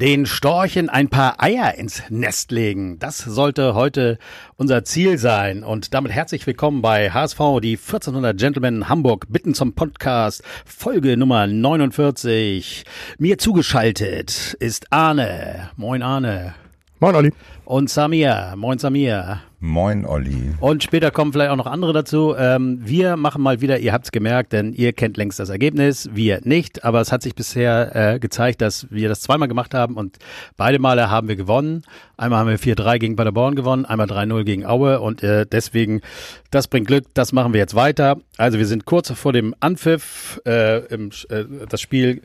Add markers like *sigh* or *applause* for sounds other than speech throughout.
den Storchen ein paar Eier ins Nest legen. Das sollte heute unser Ziel sein. Und damit herzlich willkommen bei HSV, die 1400 Gentlemen Hamburg bitten zum Podcast, Folge Nummer 49. Mir zugeschaltet ist Arne. Moin Arne. Moin Olli. Und Samir. Moin Samir. Moin, Olli. Und später kommen vielleicht auch noch andere dazu. Ähm, wir machen mal wieder, ihr habt's gemerkt, denn ihr kennt längst das Ergebnis, wir nicht. Aber es hat sich bisher äh, gezeigt, dass wir das zweimal gemacht haben und beide Male haben wir gewonnen. Einmal haben wir 4-3 gegen Paderborn gewonnen, einmal 3-0 gegen Aue und äh, deswegen, das bringt Glück, das machen wir jetzt weiter. Also wir sind kurz vor dem Anpfiff, äh, im, äh, das Spiel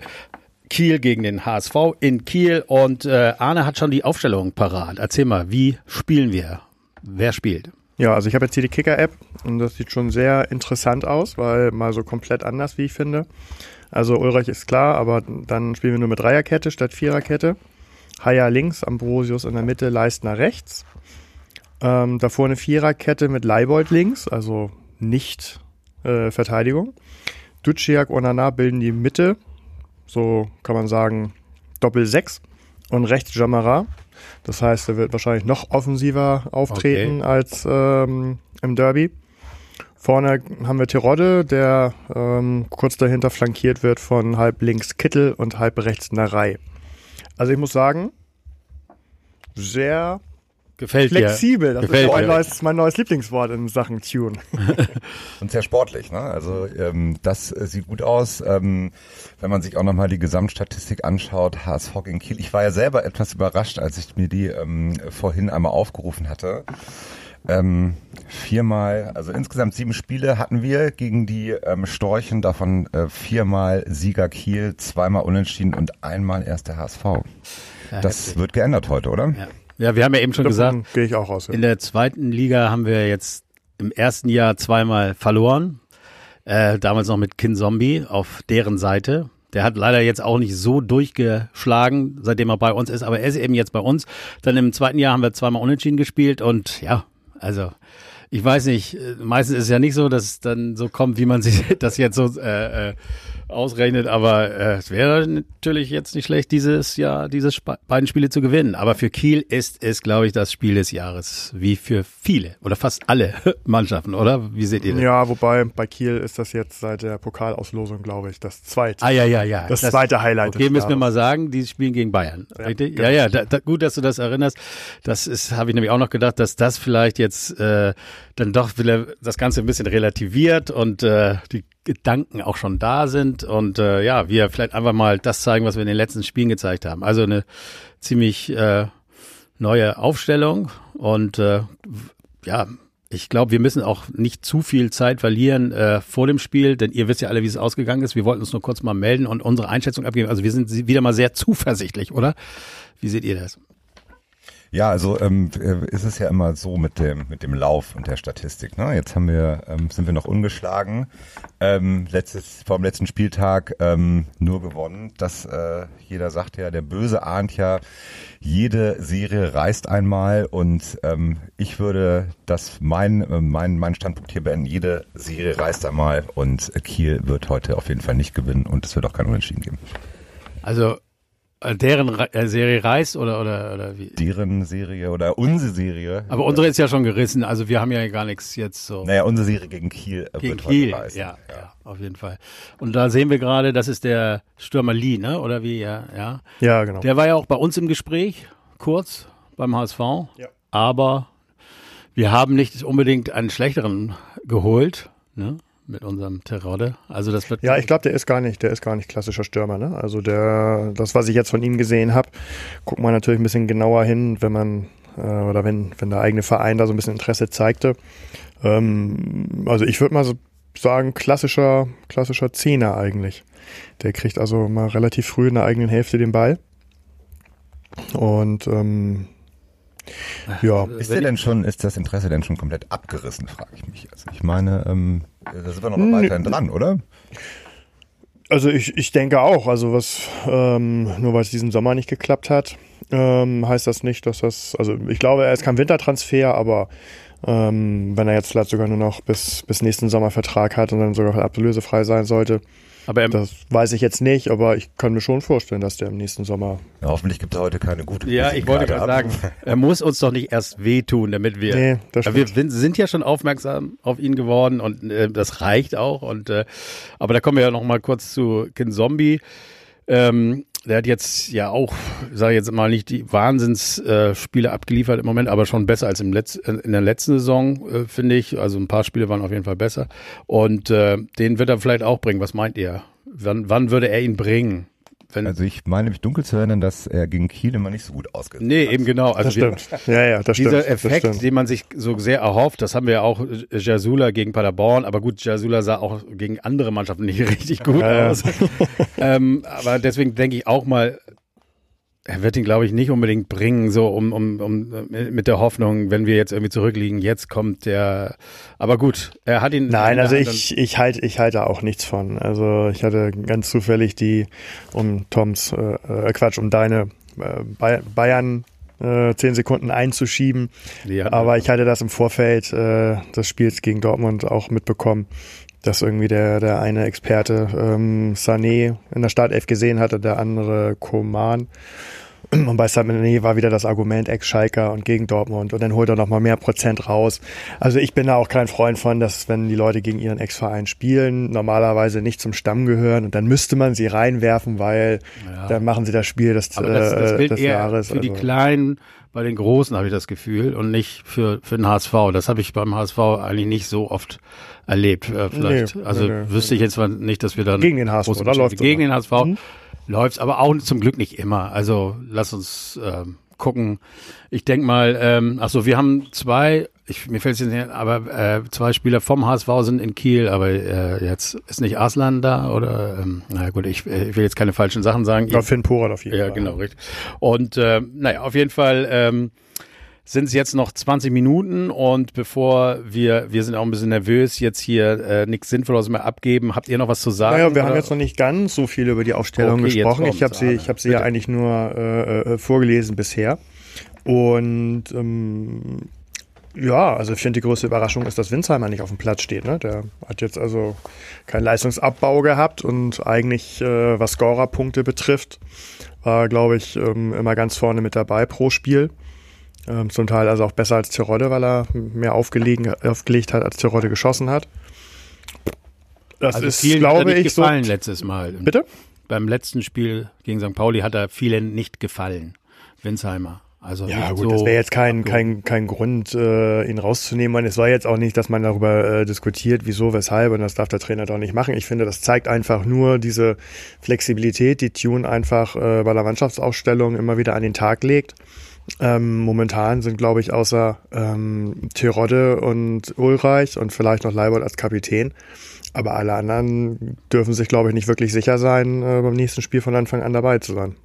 Kiel gegen den HSV in Kiel und äh, Arne hat schon die Aufstellung parat. Erzähl mal, wie spielen wir? Wer spielt? Ja, also ich habe jetzt hier die Kicker-App und das sieht schon sehr interessant aus, weil mal so komplett anders, wie ich finde. Also Ulreich ist klar, aber dann spielen wir nur mit Dreierkette statt Viererkette. Haya links, Ambrosius in der Mitte, Leistner rechts. Ähm, davor eine Viererkette mit Leibold links, also nicht äh, Verteidigung. Duciak und Onana bilden die Mitte, so kann man sagen Doppel 6 und rechts Jamara. Das heißt, er wird wahrscheinlich noch offensiver auftreten okay. als ähm, im Derby. Vorne haben wir Terodde, der ähm, kurz dahinter flankiert wird von halb links Kittel und halb rechts Narei. Also ich muss sagen, sehr Gefällt Flexibel, das Gefällt ist mein neues, mein neues, Lieblingswort in Sachen Tune. *laughs* Und sehr sportlich, ne? Also ähm, das äh, sieht gut aus. Ähm, wenn man sich auch nochmal die Gesamtstatistik anschaut, HSV gegen Kiel. Ich war ja selber etwas überrascht, als ich mir die ähm, vorhin einmal aufgerufen hatte. Ähm, viermal, also insgesamt sieben Spiele hatten wir gegen die ähm, Storchen, davon äh, viermal Sieger Kiel, zweimal Unentschieden und einmal erst der HSV. Ja, das wird geändert heute, oder? Ja. Ja, wir haben ja eben schon Davon gesagt, gehe ich auch raus. Ja. In der zweiten Liga haben wir jetzt im ersten Jahr zweimal verloren. Äh, damals noch mit Kin Zombie auf deren Seite. Der hat leider jetzt auch nicht so durchgeschlagen, seitdem er bei uns ist, aber er ist eben jetzt bei uns. Dann im zweiten Jahr haben wir zweimal unentschieden gespielt und ja, also ich weiß nicht, äh, meistens ist es ja nicht so, dass es dann so kommt, wie man *laughs* sich das jetzt so äh, äh, ausrechnet, aber äh, es wäre natürlich jetzt nicht schlecht, dieses Jahr diese Sp beiden Spiele zu gewinnen. Aber für Kiel ist es, glaube ich, das Spiel des Jahres, wie für viele oder fast alle *laughs* Mannschaften, oder? Wie seht ihr das? Ja, wobei bei Kiel ist das jetzt seit der Pokalauslosung, glaube ich, das zweite. Ah ja, ja, ja. Das, das zweite Highlight. Okay, müssen wir mal sagen, die spielen gegen Bayern, ja, richtig? Genau. Ja, ja, da, da, gut, dass du das erinnerst. Das ist, habe ich nämlich auch noch gedacht, dass das vielleicht jetzt äh, dann doch wieder das Ganze ein bisschen relativiert und äh, die Gedanken auch schon da sind und äh, ja, wir vielleicht einfach mal das zeigen, was wir in den letzten Spielen gezeigt haben. Also eine ziemlich äh, neue Aufstellung und äh, ja, ich glaube, wir müssen auch nicht zu viel Zeit verlieren äh, vor dem Spiel, denn ihr wisst ja alle, wie es ausgegangen ist. Wir wollten uns nur kurz mal melden und unsere Einschätzung abgeben. Also wir sind wieder mal sehr zuversichtlich, oder? Wie seht ihr das? Ja, also ähm, äh, ist es ja immer so mit dem mit dem Lauf und der Statistik. Ne? Jetzt haben wir ähm, sind wir noch ungeschlagen. Ähm, letztes vor dem letzten Spieltag ähm, nur gewonnen. Das äh, jeder sagt ja, der Böse ahnt ja, jede Serie reißt einmal und ähm, ich würde das mein äh, mein mein Standpunkt hier beenden. Jede Serie reißt einmal und Kiel wird heute auf jeden Fall nicht gewinnen und es wird auch kein Unentschieden geben. Also deren äh, Serie reißt oder, oder, oder wie? Deren Serie oder unsere Serie. Aber unsere ist ja schon gerissen, also wir haben ja gar nichts jetzt so. Naja, unsere Serie gegen Kiel äh, gegen wird Kiel, heute. Ja, ja, ja, auf jeden Fall. Und da sehen wir gerade, das ist der Stürmer Lee, ne? Oder wie? Ja, ja. Ja, genau. Der war ja auch bei uns im Gespräch, kurz beim HSV. Ja. Aber wir haben nicht unbedingt einen schlechteren geholt, ne? Mit unserem Terodde. Also das wird ja, ich glaube, der ist gar nicht, der ist gar nicht klassischer Stürmer. Ne? Also der, das, was ich jetzt von ihm gesehen habe, guckt man natürlich ein bisschen genauer hin, wenn man äh, oder wenn wenn der eigene Verein da so ein bisschen Interesse zeigte. Ähm, also ich würde mal so sagen, klassischer klassischer Zehner eigentlich. Der kriegt also mal relativ früh in der eigenen Hälfte den Ball und ähm, ja. Ist der denn schon, ist das Interesse denn schon komplett abgerissen, frage ich mich. Also ich meine, ähm, da sind wir noch weiterhin dran, oder? Also ich, ich denke auch. Also was, ähm, nur weil es diesen Sommer nicht geklappt hat, ähm, heißt das nicht, dass das, also ich glaube, er ist kein Wintertransfer, aber Ähm, wenn er jetzt vielleicht sogar nur noch bis, bis nächsten Sommer Vertrag hat und dann sogar ablösefrei sein sollte. Aber er, Das weiß ich jetzt nicht, aber ich kann mir schon vorstellen, dass der im nächsten Sommer. Ja, hoffentlich gibt es heute keine gute ja, ich wollte gerade sagen, er muss uns doch nicht erst wehtun, damit wir. Nee, das wir stimmt. sind- sind ja schon aufmerksam auf ihn geworden und äh, das reicht auch. Und äh, aber da kommen wir ja noch mal kurz zu Kin Zombie. Ähm, der hat jetzt ja auch, sage ich jetzt mal nicht die Wahnsinnsspiele äh, abgeliefert im Moment, aber schon besser als im Letz in der letzten Saison, äh, finde ich. Also ein paar Spiele waren auf jeden Fall besser. Und äh, den wird er vielleicht auch bringen. Was meint ihr? Wann, wann würde er ihn bringen? Wenn, Also ich meine mich dunkel zu erinnern, dass er gegen Kiel immer nicht so gut ausgesehen nee, eben genau. Also Das wir- stimmt. Ja, ja, das Dieser stimmt. das Effekt, stimmt. den man sich so sehr erhofft, das haben wir ja auch äh, Jasula gegen Paderborn, aber gut, Jasula sah auch gegen andere Mannschaften nicht *laughs* richtig gut Ja, ja. aus. *laughs* ähm, aber deswegen denke ich auch mal, er wird ihn, glaube ich, nicht unbedingt bringen, so um, um, um äh, mit der Hoffnung, wenn wir jetzt irgendwie zurückliegen, jetzt kommt der. Aber gut, er hat ihn. Nein, also ich, ich halte ich halte auch nichts von. Also ich hatte ganz zufällig die, um Toms, äh, äh, Quatsch, um deine äh, Bay- Bayern äh, zehn Sekunden einzuschieben. Aber ich hatte das im Vorfeld äh, des Spiels gegen Dortmund auch mitbekommen, dass irgendwie der, der eine Experte ähm, Sané in der Startelf gesehen hatte, der andere Koman. Und bei Sané war wieder das Argument Ex-Schalker und gegen Dortmund und dann holt er nochmal mehr Prozent raus. Also ich bin da auch kein Freund von, dass wenn die Leute gegen ihren Ex-Verein spielen, normalerweise nicht zum Stamm gehören und dann müsste man sie reinwerfen, weil Ja. dann machen sie das Spiel des, aber das, das äh, gilt des eher Jahres. für die also. Kleinen, bei den Großen habe ich das Gefühl und nicht für, für den HSV. Das habe ich beim HSV eigentlich nicht so oft erlebt. Äh, vielleicht. Nee, also nee, nee. wüsste ich jetzt mal nicht, dass wir dann Gegen den HSV, große da läuft's Gegen immer. den HSV läuft's, aber auch zum Glück nicht immer. Also lass uns ähm, gucken. Ich denke mal, ähm, ach so, wir haben zwei, ich, mir fällt es jetzt nicht, ein, aber äh, zwei Spieler vom HSV sind in Kiel, aber äh, jetzt ist nicht Arslan da oder ähm, na gut, ich, äh, ich will jetzt keine falschen Sachen sagen. Ja, Finn Porat auf jeden Ja, Fall. genau, richtig. Und äh, naja, auf jeden Fall ähm, sind es jetzt noch 20 Minuten und bevor wir, wir sind auch ein bisschen nervös, jetzt hier äh, nichts Sinnvolles mehr abgeben, habt ihr noch was zu sagen? Naja, wir haben oder? jetzt noch nicht ganz so viel über die Aufstellung Okay, gesprochen. Ich habe sie, ich habe sie ja eigentlich nur äh, äh, vorgelesen bisher. Und ähm, ja, also ich finde die größte Überraschung ist, dass Winsheimer nicht auf dem Platz steht. Ne? Der hat jetzt also keinen Leistungsabbau gehabt und eigentlich, äh, was Scorerpunkte betrifft, war, glaube ich, ähm, immer ganz vorne mit dabei pro Spiel. Ähm, zum Teil also auch besser als Tirode, weil er mehr aufgelegen, aufgelegt hat, als Tirode geschossen hat. Das also ist, glaube nicht ich, so. gefallen letztes Mal. Bitte? Beim letzten Spiel gegen St. Pauli hat er vielen nicht gefallen. Winsheimer. Also Ja, gut, so das wäre jetzt kein, kein, kein Grund, äh, ihn rauszunehmen. Und es war jetzt auch nicht, dass man darüber äh, diskutiert, wieso, weshalb, und das darf der Trainer doch nicht machen. Ich finde, das zeigt einfach nur diese Flexibilität, die Tune einfach äh, bei der Mannschaftsausstellung immer wieder an den Tag legt. Ähm, momentan sind, glaube ich, außer ähm, Terodde und Ulreich und vielleicht noch Leibold als Kapitän. Aber alle anderen dürfen sich, glaube ich, nicht wirklich sicher sein, äh, beim nächsten Spiel von Anfang an dabei zu sein.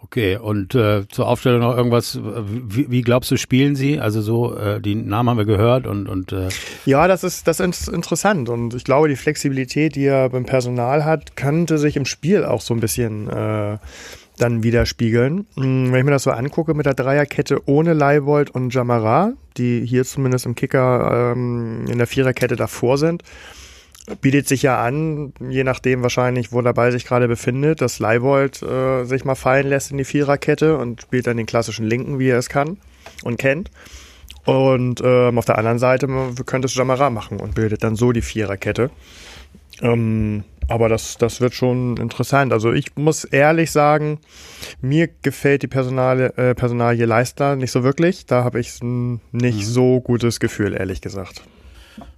Okay, und äh, zur Aufstellung noch irgendwas, wie, wie glaubst du, spielen sie? Also so, äh, die Namen haben wir gehört und, und äh, Ja, das ist, das ist interessant und ich glaube, die Flexibilität, die er beim Personal hat, könnte sich im Spiel auch so ein bisschen äh, dann widerspiegeln. Hm, Wenn ich mir das so angucke mit der Dreierkette ohne Leibold und Jamara, die hier zumindest im Kicker ähm, in der Viererkette davor sind, bietet sich ja an, je nachdem wahrscheinlich, wo Ball sich gerade befindet, dass Leibold äh, sich mal fallen lässt in die Viererkette und spielt dann den klassischen Linken, wie er es kann und kennt. Und ähm, auf der anderen Seite könnte es Jamara machen und bildet dann so die Viererkette. Ähm, aber das, das wird schon interessant. Also ich muss ehrlich sagen, mir gefällt die Personale, äh, Personalie Leister nicht so wirklich. Da habe ich ein nicht so gutes Gefühl, ehrlich gesagt.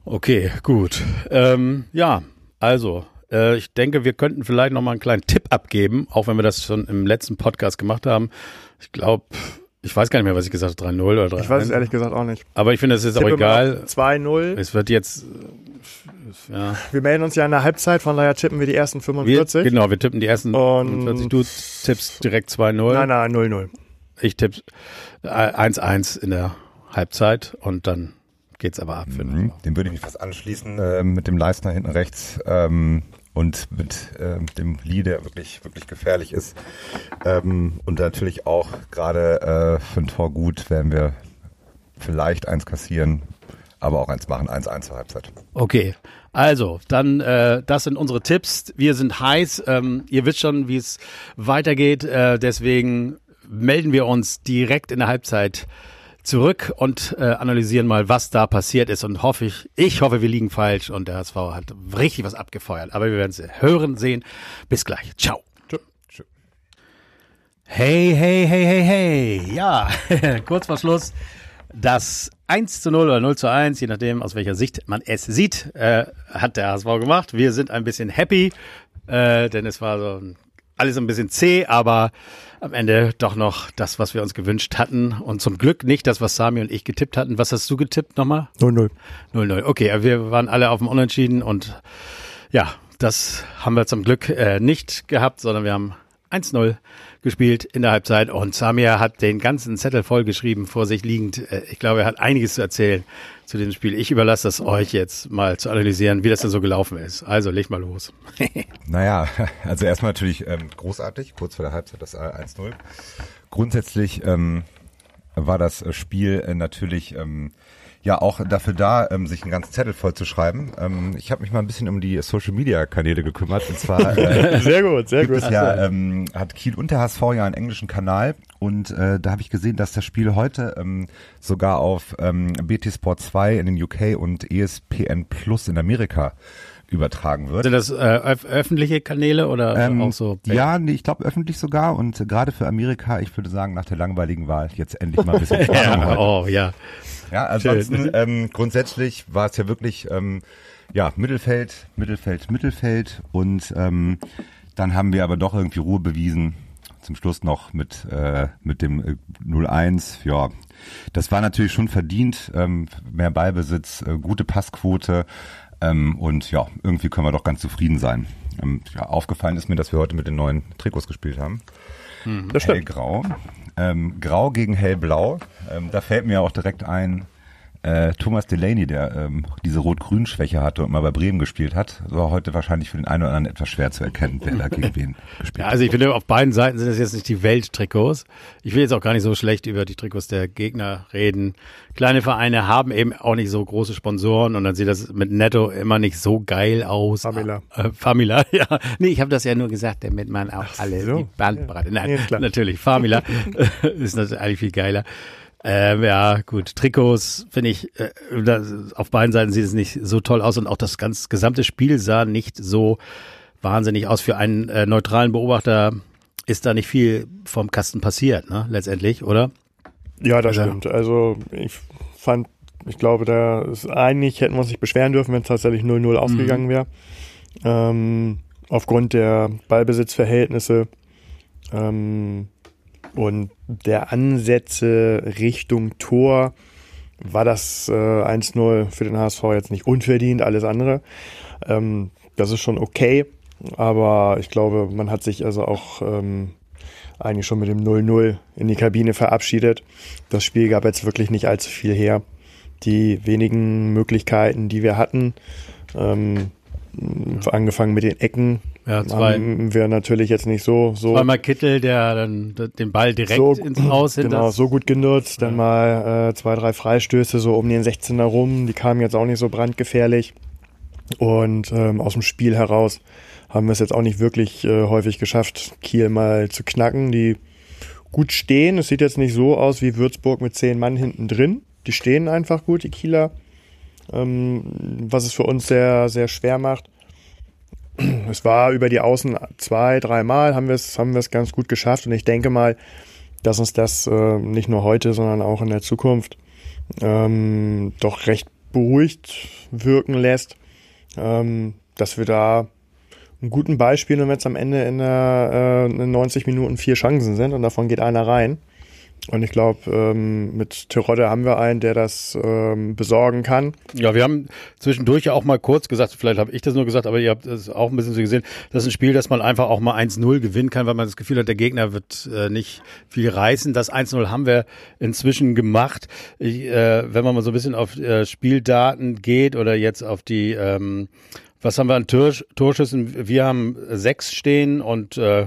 Okay, gut. Ähm, ja, also, äh, ich denke, wir könnten vielleicht noch mal einen kleinen Tipp abgeben, auch wenn wir das schon im letzten Podcast gemacht haben. Ich glaube, ich weiß gar nicht mehr, was ich gesagt habe, 3-0 oder 3-1. Ich weiß es ehrlich gesagt auch nicht. Aber ich finde, es ist auch Tippe mal egal. auf 2-0. Es wird jetzt, ja. Wir melden uns ja in der Halbzeit, von daher tippen wir die ersten Wir, 45. genau, wir tippen die ersten Und- 45. Du tippst direkt 2-0. Nein, nein, 0-0. Ich tippe äh, 1-1 in der Halbzeit und dann geht's aber ab. Mhm. Dem würde ich mich fast anschließen, äh, mit dem Leistner hinten rechts ähm, und mit ähm, dem Lee, der wirklich, wirklich gefährlich ist. Ähm, und natürlich auch gerade äh, für ein Tor gut, werden wir vielleicht eins kassieren, aber auch eins machen, 1-1 zur Halbzeit. Okay, also dann äh, das sind unsere Tipps. Wir sind heiß. Ähm, ihr wisst schon, wie es weitergeht. Äh, deswegen melden wir uns direkt in der Halbzeit zurück und äh, analysieren mal, was da passiert ist. Und hoffe ich, ich hoffe, wir liegen falsch und der HSV hat richtig was abgefeuert. Aber wir werden es hören, sehen. Bis gleich. Ciao. Hey, hey, hey, hey, hey. Ja, *laughs* kurz vor Schluss. Das 1 zu 0 oder 0 zu 1, je nachdem, aus welcher Sicht man es sieht, äh, hat der HSV gemacht. Wir sind ein bisschen happy, äh, denn es war so alles ein bisschen zäh, aber am Ende doch noch das, was wir uns gewünscht hatten. Und zum Glück nicht das, was Sami und ich getippt hatten. Was hast du getippt nochmal? 0-0. 0-0. Okay, wir waren alle auf dem Unentschieden und ja, das haben wir zum Glück äh, nicht gehabt, sondern wir haben 1-0 gespielt in der Halbzeit und Samir hat den ganzen Zettel vollgeschrieben vor sich liegend. Äh, ich glaube, er hat einiges zu erzählen zu diesem Spiel. Ich überlasse das euch jetzt mal zu analysieren, wie das denn so gelaufen ist. Also leg mal los. *laughs* naja, also erstmal natürlich ähm, großartig, kurz vor der Halbzeit das 1-0. Grundsätzlich ähm, war das Spiel äh, natürlich ähm, ja auch dafür da, ähm, sich einen ganzen Zettel voll zu schreiben. Ähm, ich habe mich mal ein bisschen um die Social Media Kanäle gekümmert. Und zwar *laughs* äh, sehr gut, sehr gut. Ja, ähm, hat Kiel und der HSV ja einen englischen Kanal und äh, da habe ich gesehen, dass das Spiel heute ähm, sogar auf ähm, BT Sport 2 in den UK und ESPN Plus in Amerika übertragen wird. Sind das äh, öf öffentliche Kanäle oder ähm, auch so? Ja, nee, ich glaube öffentlich sogar und äh, gerade für Amerika, ich würde sagen, nach der langweiligen Wahl jetzt endlich mal ein bisschen *laughs* Spannung ja, Oh ja. Ja, ansonsten ähm, grundsätzlich war es ja wirklich ähm, ja Mittelfeld, Mittelfeld, Mittelfeld und ähm, dann haben wir aber doch irgendwie Ruhe bewiesen. Zum Schluss noch mit äh, mit dem äh, 0-1. Ja, das war natürlich schon verdient. Ähm, mehr Ballbesitz, äh, gute Passquote ähm, und ja, irgendwie können wir doch ganz zufrieden sein. Ähm, ja, aufgefallen ist mir, dass wir heute mit den neuen Trikots gespielt haben. Hm, das stimmt. Hellgrau. Ähm, Grau gegen Hellblau. Ähm, da fällt mir auch direkt ein, äh, Thomas Delaney, der ähm, diese Rot-Grün-Schwäche hatte und mal bei Bremen gespielt hat, war heute wahrscheinlich für den einen oder anderen etwas schwer zu erkennen, wer da gegen wen *laughs* gespielt ja, Also ich finde, auf beiden Seiten sind es jetzt nicht die Welttrikots. Ich will jetzt auch gar nicht so schlecht über die Trikots der Gegner reden. Kleine Vereine haben eben auch nicht so große Sponsoren und dann sieht das mit Netto immer nicht so geil aus. Famila. Äh, Famila, *laughs* ja. Nee, ich habe das ja nur gesagt, damit man auch Ach alle so. die Bandbreite. Nein, ja, natürlich, Famila *laughs* ist natürlich eigentlich viel geiler. Ähm, ja, gut. Trikots finde ich, äh, das, auf beiden Seiten sieht es nicht so toll aus und auch das ganz gesamte Spiel sah nicht so wahnsinnig aus. Für einen äh, neutralen Beobachter ist da nicht viel vom Kasten passiert, ne, letztendlich, oder? Ja, das also, stimmt. Also ich fand, ich glaube, da ist eigentlich hätten wir uns nicht beschweren dürfen, wenn es tatsächlich 0-0 ausgegangen wäre. Ähm, aufgrund der Ballbesitzverhältnisse. Ähm, und der Ansätze Richtung Tor war das äh, 1-0 für den HSV jetzt nicht unverdient, alles andere. Ähm, das ist schon okay, aber ich glaube, man hat sich also auch ähm, eigentlich schon mit dem 0-0 in die Kabine verabschiedet. Das Spiel gab jetzt wirklich nicht allzu viel her. Die wenigen Möglichkeiten, die wir hatten, ähm, angefangen mit den Ecken, ja, zwei. Wäre natürlich jetzt nicht so. so Zweimal Kittel, der dann den Ball direkt so, ins Haus hinter. Genau, so gut genutzt. Dann ja. mal äh, zwei, drei Freistöße so um den 16er rum. Die kamen jetzt auch nicht so brandgefährlich. Und ähm, aus dem Spiel heraus haben wir es jetzt auch nicht wirklich äh, häufig geschafft, Kiel mal zu knacken. Die gut stehen. Es sieht jetzt nicht so aus wie Würzburg mit zehn Mann hinten drin. Die stehen einfach gut, die Kieler. Ähm, was es für uns sehr, sehr schwer macht es war über die Außen zwei, dreimal haben wir es haben ganz gut geschafft und ich denke mal, dass uns das äh, nicht nur heute, sondern auch in der Zukunft ähm, doch recht beruhigt wirken lässt, ähm, dass wir da einen guten Beispiel, wenn jetzt am Ende in, der, äh, in 90 Minuten vier Chancen sind und davon geht einer rein. Und ich glaube, ähm, mit Terodde haben wir einen, der das ähm, besorgen kann. Ja, wir haben zwischendurch ja auch mal kurz gesagt, vielleicht habe ich das nur gesagt, aber ihr habt es auch ein bisschen so gesehen, das ist ein Spiel, das man einfach auch mal 1-0 gewinnen kann, weil man das Gefühl hat, der Gegner wird äh, nicht viel reißen. Das 1-0 haben wir inzwischen gemacht. Ich, äh, wenn man mal so ein bisschen auf äh, Spieldaten geht oder jetzt auf die, ähm, was haben wir an Tor Torschüssen? Wir haben sechs stehen und äh,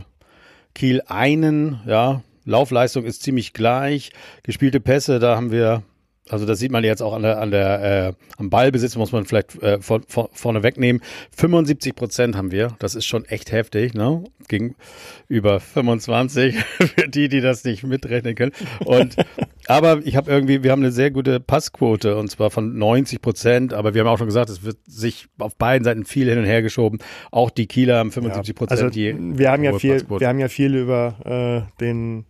Kiel einen, ja, Laufleistung ist ziemlich gleich. Gespielte Pässe, da haben wir Also das sieht man jetzt auch an der, an der äh, am Ballbesitz, muss man vielleicht äh, vor, vor, vorne wegnehmen. 75 Prozent haben wir. Das ist schon echt heftig, ne? Gegenüber 25 *laughs* für die, die das nicht mitrechnen können. Und aber ich habe irgendwie, wir haben eine sehr gute Passquote und zwar von 90 Prozent. Aber wir haben auch schon gesagt, es wird sich auf beiden Seiten viel hin und her geschoben. Auch die Kieler haben 75 Prozent. Ja, also wir haben ja viel, wir haben ja viel über äh, den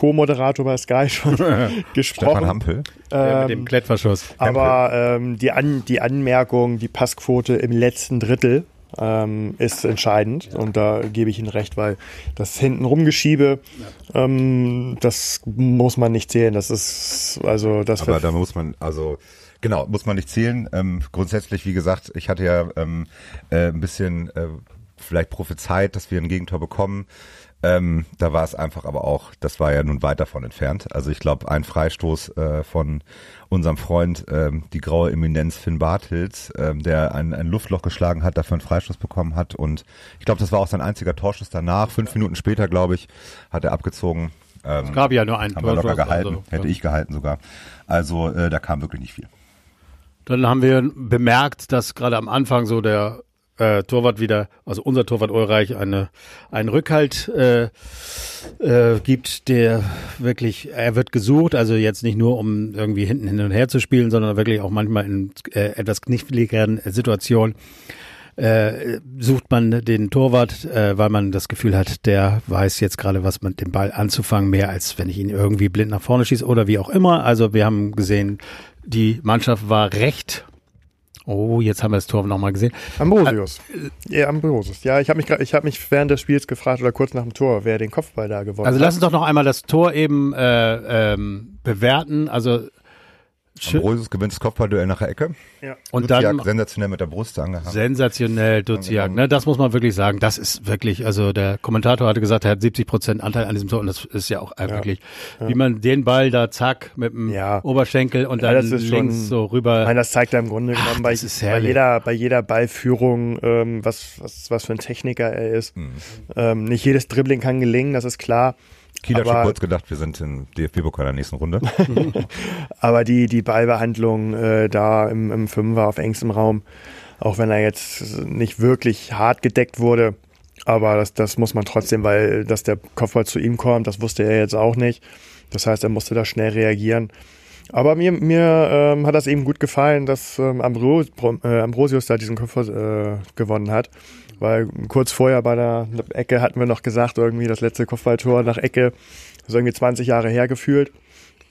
Co-Moderator bei Sky schon *laughs* gesprochen. Stefan Hampel. Ähm, mit dem Klettverschuss. Aber ähm, die, An die Anmerkung, die Passquote im letzten Drittel ähm, ist entscheidend. Ja. Und da gebe ich Ihnen recht, weil das hinten rumgeschiebe, ja. ähm, das muss man nicht zählen. Das ist also das. Aber da muss man also Genau, muss man nicht zählen. Ähm, grundsätzlich, wie gesagt, ich hatte ja ähm, äh, ein bisschen äh, vielleicht prophezeit, dass wir ein Gegentor bekommen. Ähm, da war es einfach aber auch, das war ja nun weit davon entfernt. Also ich glaube, ein Freistoß äh, von unserem Freund, ähm, die graue Eminenz Finn Bartels, ähm, der ein, ein Luftloch geschlagen hat, dafür einen Freistoß bekommen hat. Und ich glaube, das war auch sein einziger Torschuss danach. Fünf Minuten später, glaube ich, hat er abgezogen. Ähm, es gab ja nur einen Haben wir locker gehalten, also, hätte ich gehalten sogar. Also äh, da kam wirklich nicht viel. Dann haben wir bemerkt, dass gerade am Anfang so der äh, Torwart wieder, also unser Torwart Ulreich, eine, einen Rückhalt äh, äh, gibt, der wirklich, er wird gesucht, also jetzt nicht nur, um irgendwie hinten hin und her zu spielen, sondern wirklich auch manchmal in äh, etwas kniffligeren Situationen. Äh, sucht man den Torwart, äh, weil man das Gefühl hat, der weiß jetzt gerade, was mit dem Ball anzufangen, mehr als wenn ich ihn irgendwie blind nach vorne schieße oder wie auch immer. Also wir haben gesehen, die Mannschaft war recht Oh, jetzt haben wir das Tor nochmal gesehen. Ambrosius. Äh, ja, Ambrosius. Ja, ich habe mich, ich hab mich während des Spiels gefragt oder kurz nach dem Tor, wer den Kopfball da gewonnen also hat. Also lass uns doch noch einmal das Tor eben äh, ähm, bewerten. Also Ambrosius gewinnt das Kopfballduell nach der Ecke. Ja. Und Duziak dann sensationell mit der Brust angehangen. Sensationell, Duziak. Ne, das muss man wirklich sagen. Das ist wirklich, also der Kommentator hatte gesagt, er hat 70 Prozent Anteil an diesem Tor und das ist ja auch ja. wirklich, ja. wie man den Ball da zack mit dem ja. Oberschenkel und dann links schon, so rüber. Nein, das zeigt er im Grunde genommen Ach, bei, bei, jeder, bei jeder Ballführung, ähm, was, was, was für ein Techniker er ist. Mhm. Ähm, nicht jedes Dribbling kann gelingen, das ist klar. Kiel hat schon kurz gedacht, wir sind im DFB-Pokal der nächsten Runde. *laughs* aber die, die Ballbehandlung äh, da im, im Fünfer auf engstem Raum, auch wenn er jetzt nicht wirklich hart gedeckt wurde, aber das, das muss man trotzdem, weil dass der Kopfball zu ihm kommt, das wusste er jetzt auch nicht. Das heißt, er musste da schnell reagieren. Aber mir, mir ähm, hat das eben gut gefallen, dass ähm, Ambros, äh, Ambrosius da diesen Kopfball äh, gewonnen hat. Weil kurz vorher bei der Ecke hatten wir noch gesagt, irgendwie das letzte Kopfballtor nach Ecke, ist irgendwie 20 Jahre her gefühlt.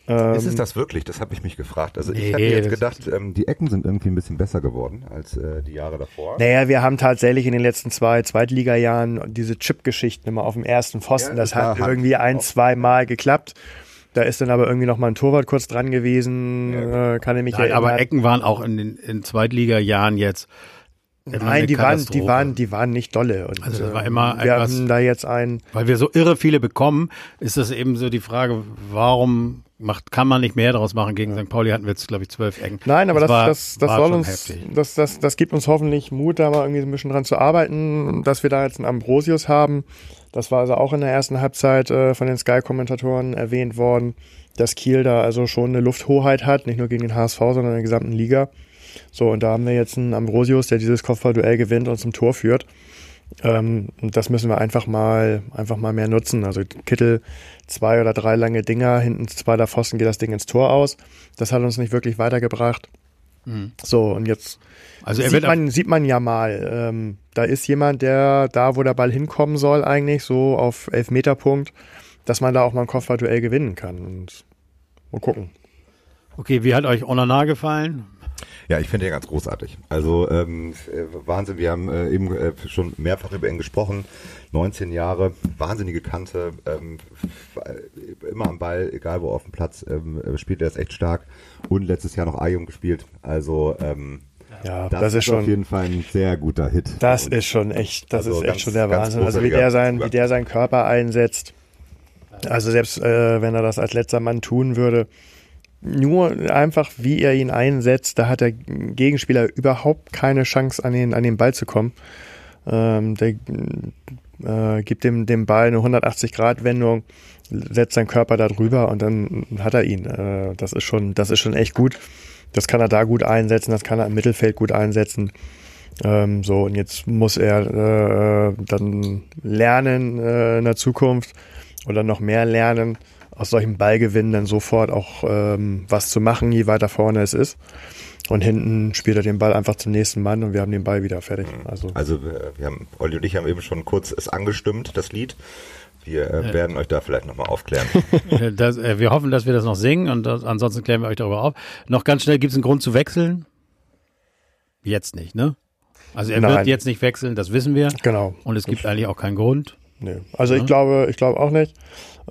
Ähm, ist es das wirklich? Das habe ich mich gefragt. Also ich nee, hätte jetzt gedacht, ähm, die Ecken sind irgendwie ein bisschen besser geworden als äh, die Jahre davor. Naja, wir haben tatsächlich in den letzten zwei Zweitliga-Jahren diese Chip-Geschichten immer auf dem ersten Pfosten. Ja, das, das hat irgendwie ein, zwei Mal geklappt. Da ist dann aber irgendwie noch mal ein Torwart kurz dran gewesen, ja, äh, kann ich mich Nein, erinnern. Aber Ecken waren auch in den in Zweitliga-Jahren jetzt Nein, die waren, die waren, die waren nicht dolle. Und, also das war immer wir etwas, haben da jetzt ein, weil wir so irre viele bekommen, ist das eben so die Frage, warum macht, kann man nicht mehr daraus machen? Gegen St. Pauli hatten wir jetzt, glaube ich, zwölf Ecken. Nein, aber das, das, war, das, das soll uns, das, das, das gibt uns hoffentlich Mut, da mal irgendwie ein bisschen dran zu arbeiten, dass wir da jetzt einen Ambrosius haben. Das war also auch in der ersten Halbzeit äh, von den Sky-Kommentatoren erwähnt worden, dass Kiel da also schon eine Lufthoheit hat, nicht nur gegen den HSV, sondern in der gesamten Liga. So, und da haben wir jetzt einen Ambrosius, der dieses Kopfballduell gewinnt und zum Tor führt. Ähm, und das müssen wir einfach mal, einfach mal mehr nutzen. Also Kittel zwei oder drei lange Dinger, hinten zwei der Pfosten geht das Ding ins Tor aus. Das hat uns nicht wirklich weitergebracht. Mhm. So, und jetzt also sieht, man, sieht man ja mal, ähm, da ist jemand, der da, wo der Ball hinkommen soll, eigentlich so auf Elfmeterpunkt, dass man da auch mal ein Kopfballduell gewinnen kann. Und mal gucken. Okay, wie hat euch Onana gefallen? Ja, ich finde ihn ganz großartig. Also ähm, äh, Wahnsinn, wir haben äh, eben äh, schon mehrfach über ihn gesprochen. 19 Jahre, wahnsinnige Kante, ähm, immer am Ball, egal wo auf dem Platz, ähm, äh, spielt er es echt stark. Und letztes Jahr noch A-Jung gespielt. Also ähm, ja, das, das ist, ist schon auf jeden Fall ein sehr guter Hit. Das ist schon echt, das also ist echt schon der Wahnsinn. Also wie der sein, wie der seinen Körper einsetzt. Also selbst äh, wenn er das als letzter Mann tun würde, nur einfach, wie er ihn einsetzt, da hat der Gegenspieler überhaupt keine Chance, an den, an den Ball zu kommen. Ähm, der äh, gibt dem, dem Ball eine 180-Grad-Wendung, setzt seinen Körper da drüber und dann hat er ihn. Äh, das ist schon, das ist schon echt gut. Das kann er da gut einsetzen, das kann er im Mittelfeld gut einsetzen. Ähm, so, und jetzt muss er äh, dann lernen äh, in der Zukunft oder noch mehr lernen, aus solchen Ballgewinnen dann sofort auch ähm, was zu machen, je weiter vorne es ist. Und hinten spielt er den Ball einfach zum nächsten Mann und wir haben den Ball wieder fertig. Also, also wir haben, Olli und ich haben eben schon kurz es angestimmt, das Lied. Wir äh, werden euch da vielleicht nochmal aufklären. *laughs* das, äh, wir hoffen, dass wir das noch singen und das, ansonsten klären wir euch darüber auf. Noch ganz schnell, gibt es einen Grund zu wechseln? Jetzt nicht, ne? Also er Nein. wird jetzt nicht wechseln, das wissen wir. Genau. Und es gibt eigentlich auch keinen Grund. Nee. Also ja. ich glaube, ich glaube auch nicht,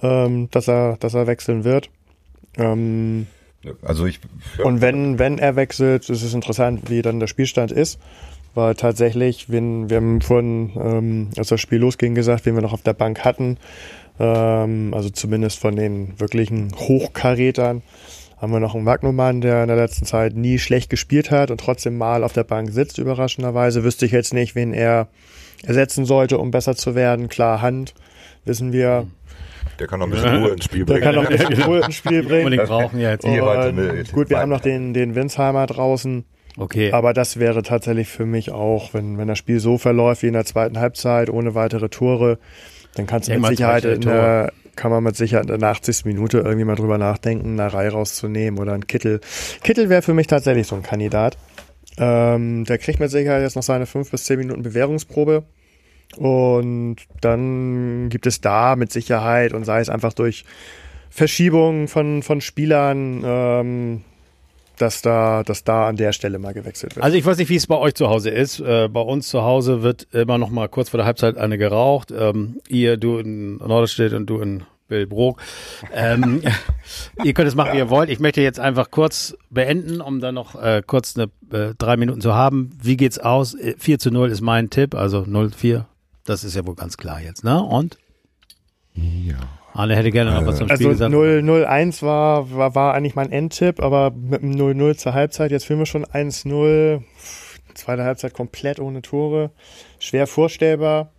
ähm, dass er, dass er wechseln wird. Ähm, also ich. Ja. Und wenn, wenn er wechselt, ist es interessant, wie dann der Spielstand ist. Weil tatsächlich, wenn, wir haben vorhin, ähm, als das Spiel losging, gesagt, wen wir noch auf der Bank hatten, ähm, also zumindest von den wirklichen Hochkarätern, haben wir noch einen Wagnumann, der in der letzten Zeit nie schlecht gespielt hat und trotzdem mal auf der Bank sitzt, überraschenderweise. Wüsste ich jetzt nicht, wen er ersetzen sollte, um besser zu werden. Klar, Hand, wissen wir. Der kann *laughs* noch ein bisschen Ruhe ins Spiel bringen. Der kann noch ein bisschen Ruhe ins *laughs* Spiel bringen. Unbedingt brauchen ja jetzt. Und, gut, wir haben noch den, den Winsheimer draußen. Okay. Aber das wäre tatsächlich für mich auch, wenn, wenn das Spiel so verläuft wie in der zweiten Halbzeit, ohne weitere Tore, dann kannst du mit Sicherheit in der, kann man mit Sicherheit in der 80. Minute irgendwie mal drüber nachdenken, eine Reihe rauszunehmen oder ein Kittel. Kittel wäre für mich tatsächlich so ein Kandidat. Ähm, der kriegt mit Sicherheit jetzt noch seine fünf bis zehn Minuten Bewährungsprobe. Und dann gibt es da mit Sicherheit und sei es einfach durch Verschiebungen von, von Spielern, ähm, dass da, dass da an der Stelle mal gewechselt wird. Also ich weiß nicht, wie es bei euch zu Hause ist. Äh, bei uns zu Hause wird immer noch mal kurz vor der Halbzeit eine geraucht. Ähm, ihr, du in Norderstedt und du in Billbrook. Ähm, *laughs* ihr könnt es machen, wie ihr wollt. Ich möchte jetzt einfach kurz beenden, um dann noch äh, kurz eine, äh, drei Minuten zu haben. Wie geht's aus? 4 äh, zu 0 ist mein Tipp, also 0-4. Das ist ja wohl ganz klar jetzt, ne? Und? Ja. Arne hätte gerne noch was zum Spiel also gesagt. 0-1 war, war, war eigentlich mein Endtipp, aber mit dem 0-0 zur Halbzeit, jetzt führen wir schon 1-0. Zweite Halbzeit komplett ohne Tore. Schwer vorstellbar.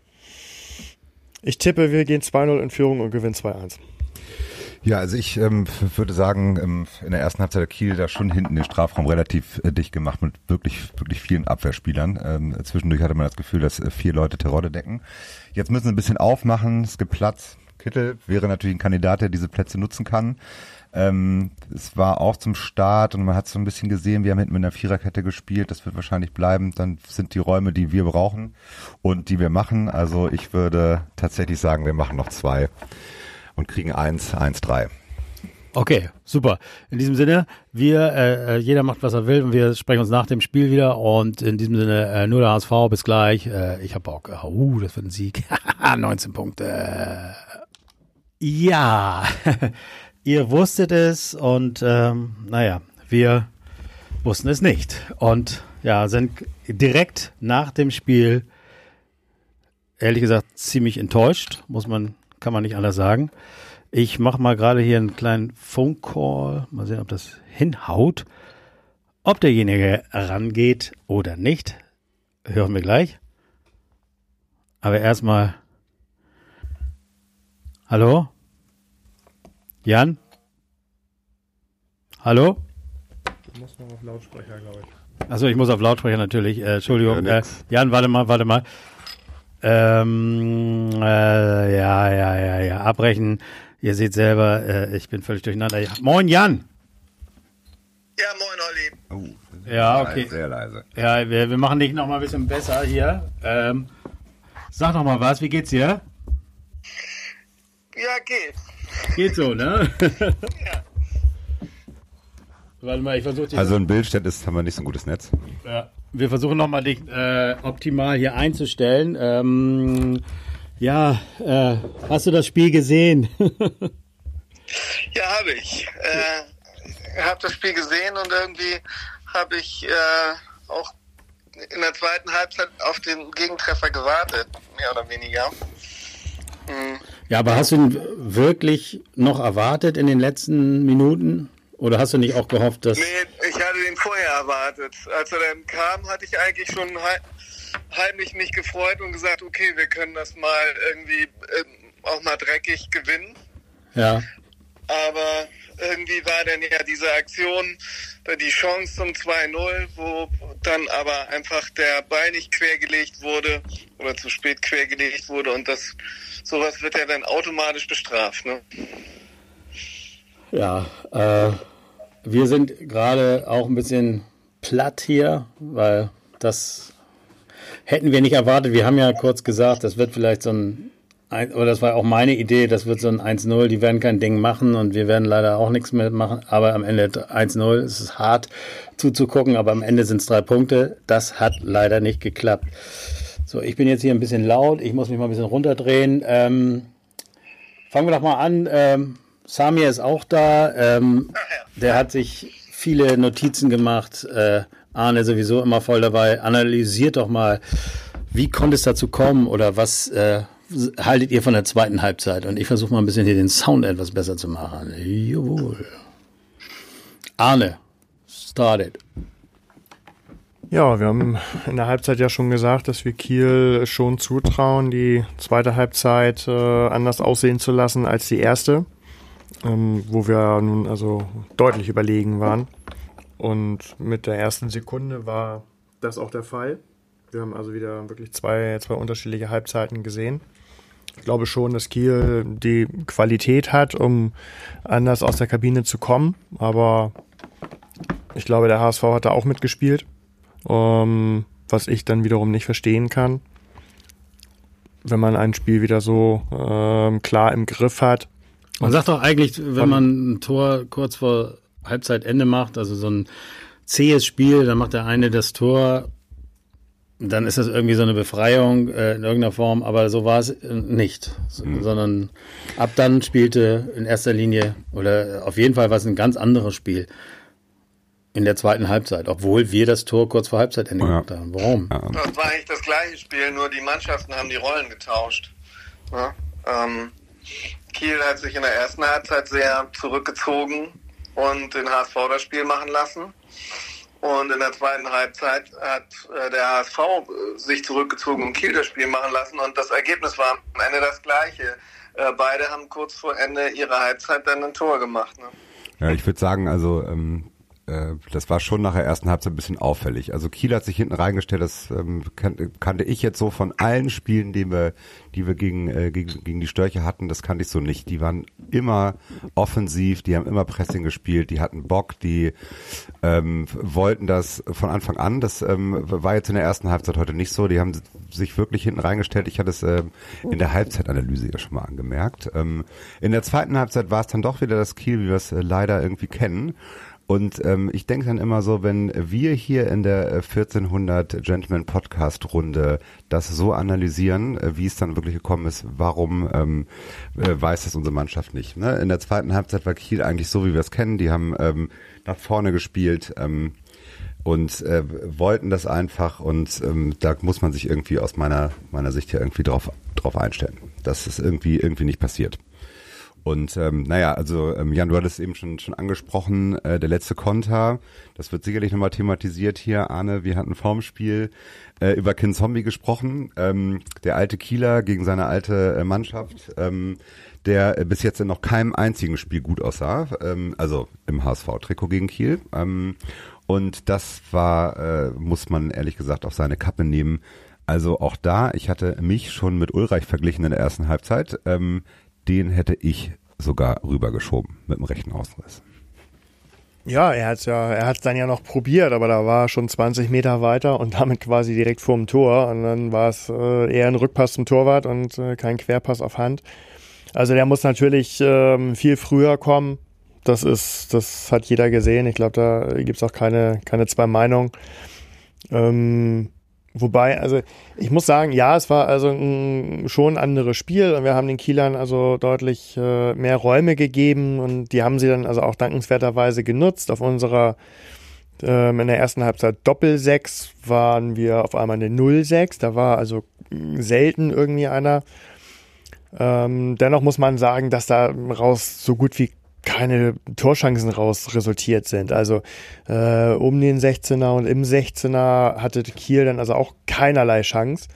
Ich tippe, wir gehen 2-0 in Führung und gewinnen 2-1. Ja, also ich ähm, würde sagen, ähm, in der ersten Halbzeit der Kiel da schon hinten den Strafraum relativ äh, dicht gemacht mit wirklich, wirklich vielen Abwehrspielern. Ähm, zwischendurch hatte man das Gefühl, dass äh, vier Leute Terodde decken. Jetzt müssen sie ein bisschen aufmachen, es gibt Platz. Kittel wäre natürlich ein Kandidat, der diese Plätze nutzen kann. Ähm, es war auch zum Start und man hat so ein bisschen gesehen, wir haben hinten mit einer Viererkette gespielt, das wird wahrscheinlich bleiben. Dann sind die Räume, die wir brauchen und die wir machen. Also ich würde tatsächlich sagen, wir machen noch zwei und kriegen eins, eins, drei. Okay, super. In diesem Sinne, wir, äh, äh, jeder macht, was er will und wir sprechen uns nach dem Spiel wieder und in diesem Sinne, äh, nur der HSV, bis gleich. Äh, ich habe Bock. Uh, das wird ein Sieg. *laughs* 19 Punkte. Ja, *laughs* ihr wusstet es und ähm, naja, wir wussten es nicht. Und ja, sind direkt nach dem Spiel, ehrlich gesagt, ziemlich enttäuscht, muss man, kann man nicht anders sagen. Ich mache mal gerade hier einen kleinen Phone Call, mal sehen, ob das hinhaut. Ob derjenige rangeht oder nicht, hören wir gleich. Aber erstmal. Hallo? Jan? Hallo? Du musst noch auf Lautsprecher, glaube ich. Achso, ich muss auf Lautsprecher natürlich. Äh, Entschuldigung. Ja, äh, Jan, warte mal, warte mal. Ähm, äh, ja, ja, ja, ja. Abbrechen. Ihr seht selber, äh, ich bin völlig durcheinander. Moin, Jan. Ja, moin, Olli. Oh, ja, okay. Sehr leise. Ja, wir, wir machen dich noch mal ein bisschen besser hier. Ähm, sag noch mal was, wie geht's dir? Ja, geht. Geht so, ne? *laughs* ja. Warte mal, ich versuche Also ein Bildstand ist, haben wir nicht so ein gutes Netz. Ja. Wir versuchen nochmal dich äh, optimal hier einzustellen. Ähm, ja, äh, hast du das Spiel gesehen? *laughs* ja, habe ich. Äh, habe das Spiel gesehen und irgendwie habe ich äh, auch in der zweiten Halbzeit auf den Gegentreffer gewartet, mehr oder weniger. Hm. Ja, aber hast du ihn wirklich noch erwartet in den letzten Minuten? Oder hast du nicht auch gehofft, dass. Nee, ich hatte den vorher erwartet. Als er dann kam, hatte ich eigentlich schon heimlich mich gefreut und gesagt, okay, wir können das mal irgendwie ähm, auch mal dreckig gewinnen. Ja. Aber irgendwie war dann ja diese Aktion, die Chance zum 2-0, wo dann aber einfach der Ball nicht quergelegt wurde oder zu spät quergelegt wurde und das sowas wird ja dann automatisch bestraft. Ne? Ja, äh, wir sind gerade auch ein bisschen platt hier, weil das hätten wir nicht erwartet. Wir haben ja kurz gesagt, das wird vielleicht so ein, oder das war auch meine Idee, das wird so ein 1-0, die werden kein Ding machen und wir werden leider auch nichts mehr machen, aber am Ende 1-0, es ist hart zuzugucken, aber am Ende sind es drei Punkte. Das hat leider nicht geklappt. So, ich bin jetzt hier ein bisschen laut, ich muss mich mal ein bisschen runterdrehen. Ähm, fangen wir doch mal an. Ähm, Samir ist auch da. Ähm, der hat sich viele Notizen gemacht. Äh, Arne sowieso immer voll dabei. Analysiert doch mal, wie konnte es dazu kommen oder was äh, haltet ihr von der zweiten Halbzeit? Und ich versuche mal ein bisschen hier den Sound etwas besser zu machen. Jawohl. Arne, started. Ja, wir haben in der Halbzeit ja schon gesagt, dass wir Kiel schon zutrauen, die zweite Halbzeit äh, anders aussehen zu lassen als die erste ähm, wo wir nun also deutlich überlegen waren. Und mit der ersten Sekunde war das auch der Fall. Wir haben also wieder wirklich zwei, zwei unterschiedliche Halbzeiten gesehen. Ich glaube schon, dass Kiel die Qualität hat, um anders aus der Kabine zu kommen. Aber ich glaube, der HSV hat da auch mitgespielt. Um, was ich dann wiederum nicht verstehen kann. Wenn man ein Spiel wieder so ähm, klar im Griff hat, man sagt doch eigentlich, wenn man ein Tor kurz vor Halbzeitende macht, also so ein zähes Spiel, dann macht der eine das Tor, dann ist das irgendwie so eine Befreiung äh, in irgendeiner Form, aber so war es äh, nicht, mhm. sondern ab dann spielte in erster Linie oder auf jeden Fall war es ein ganz anderes Spiel in der zweiten Halbzeit, obwohl wir das Tor kurz vor Halbzeitende ja. gemacht haben. Warum? Ja. Das war eigentlich das gleiche Spiel, nur die Mannschaften haben die Rollen getauscht. Ja? Ähm, Kiel hat sich in der ersten Halbzeit sehr zurückgezogen und den HSV das Spiel machen lassen. Und in der zweiten Halbzeit hat äh, der HSV äh, sich zurückgezogen und Kiel das Spiel machen lassen. Und das Ergebnis war am Ende das gleiche. Äh, beide haben kurz vor Ende ihrer Halbzeit dann ein Tor gemacht. Ne? Ja, ich würde sagen, also ähm, äh, das war schon nach der ersten Halbzeit ein bisschen auffällig. Also Kiel hat sich hinten reingestellt, das ähm, kan kannte ich jetzt so von allen Spielen, die wir, die wir gegen, äh, gegen, gegen die Störche hatten, das kannte ich so nicht. Die waren immer offensiv, die haben immer Pressing gespielt, die hatten Bock, die ähm, wollten das von Anfang an. Das ähm, war jetzt in der ersten Halbzeit heute nicht so. Die haben sich wirklich hinten reingestellt. Ich hatte es ähm, in der Halbzeitanalyse ja schon mal angemerkt. Ähm, in der zweiten Halbzeit war es dann doch wieder das Kiel, wie wir es äh, leider irgendwie kennen. Und ähm, ich denke dann immer so, wenn wir hier in der 1400 äh, Gentleman Podcast Runde das so analysieren, äh, wie es dann wirklich gekommen ist, warum ähm, äh, weiß das unsere Mannschaft nicht. Ne? In der zweiten Halbzeit war Kiel eigentlich so, wie wir es kennen. Die haben ähm, nach vorne gespielt. Ähm, und äh, wollten das einfach und ähm, da muss man sich irgendwie aus meiner meiner Sicht ja irgendwie drauf drauf einstellen, dass es irgendwie irgendwie nicht passiert. Und ähm, naja, also ähm, Jan, du hattest eben schon schon angesprochen, äh, der letzte Konter, das wird sicherlich nochmal thematisiert hier. Arne, wir hatten vorm Spiel äh, über Kin Zombie gesprochen, ähm, der alte Kieler gegen seine alte äh, Mannschaft, ähm, der äh, bis jetzt in noch keinem einzigen Spiel gut aussah, ähm, also im HSV-Trikot gegen Kiel. Ähm, und das war, äh, muss man ehrlich gesagt auf seine Kappe nehmen. Also auch da, ich hatte mich schon mit Ulreich verglichen in der ersten Halbzeit. Ähm, den hätte ich sogar rübergeschoben mit dem rechten Ausriss. Ja, er hat ja, er hat dann ja noch probiert, aber da war er schon 20 Meter weiter und damit quasi direkt vorm Tor. Und dann war es äh, eher ein Rückpass zum Torwart und äh, kein Querpass auf Hand. Also der muss natürlich ähm, viel früher kommen. Das ist, das hat jeder gesehen. Ich glaube, da gibt's auch keine, keine zwei Meinungen. Ähm, Wobei, also ich muss sagen, ja, es war also ein schon anderes Spiel und wir haben den Kielern also deutlich äh, mehr Räume gegeben und die haben sie dann also auch dankenswerterweise genutzt. Auf unserer ähm, in der ersten Halbzeit Doppel-6 waren wir auf einmal eine 0-6. Da war also selten irgendwie einer. Ähm, dennoch muss man sagen, dass da raus so gut wie keine Torschancen raus resultiert sind. Also äh, um den 16er und im 16er hatte Kiel dann also auch keinerlei Chance.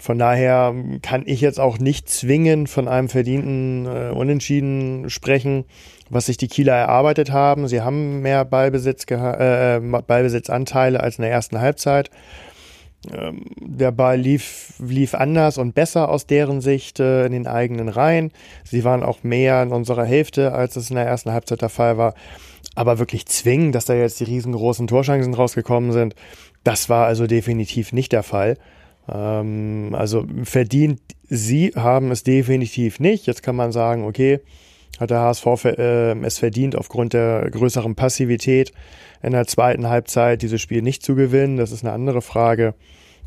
Von daher kann ich jetzt auch nicht zwingend von einem verdienten äh, Unentschieden sprechen, was sich die Kieler erarbeitet haben. Sie haben mehr Ballbesitz äh, Ballbesitzanteile als in der ersten Halbzeit. Ähm, der Ball lief, lief anders und besser aus deren Sicht äh, in den eigenen Reihen. Sie waren auch mehr in unserer Hälfte, als es in der ersten Halbzeit der Fall war. Aber wirklich zwingen, dass da jetzt die riesengroßen Torschancen rausgekommen sind, das war also definitiv nicht der Fall. Ähm, also verdient, sie haben es definitiv nicht. Jetzt kann man sagen, okay, hat der HSV äh, es verdient, aufgrund der größeren Passivität in der zweiten Halbzeit dieses Spiel nicht zu gewinnen. Das ist eine andere Frage.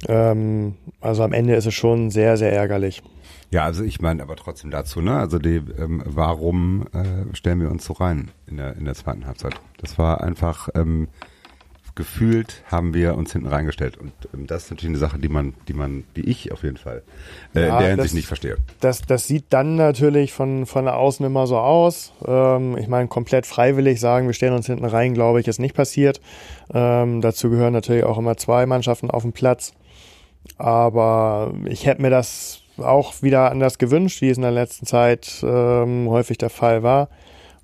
Ähm, also am Ende ist es schon sehr, sehr ärgerlich. Ja, also ich meine aber trotzdem dazu, ne? Also die, ähm, warum äh, stellen wir uns so rein in der, in der zweiten Halbzeit? Das war einfach, ähm, gefühlt haben wir uns hinten reingestellt. Und ähm, das ist natürlich eine Sache, die man, die man, die ich auf jeden Fall äh, ja, in der Hinsicht nicht verstehe. Das, das sieht dann natürlich von, von außen immer so aus. Ähm, ich meine, komplett freiwillig sagen, wir stellen uns hinten rein, glaube ich, ist nicht passiert. Ähm, dazu gehören natürlich auch immer zwei Mannschaften auf dem Platz. Aber ich hätte mir das auch wieder anders gewünscht, wie es in der letzten Zeit ähm, häufig der Fall war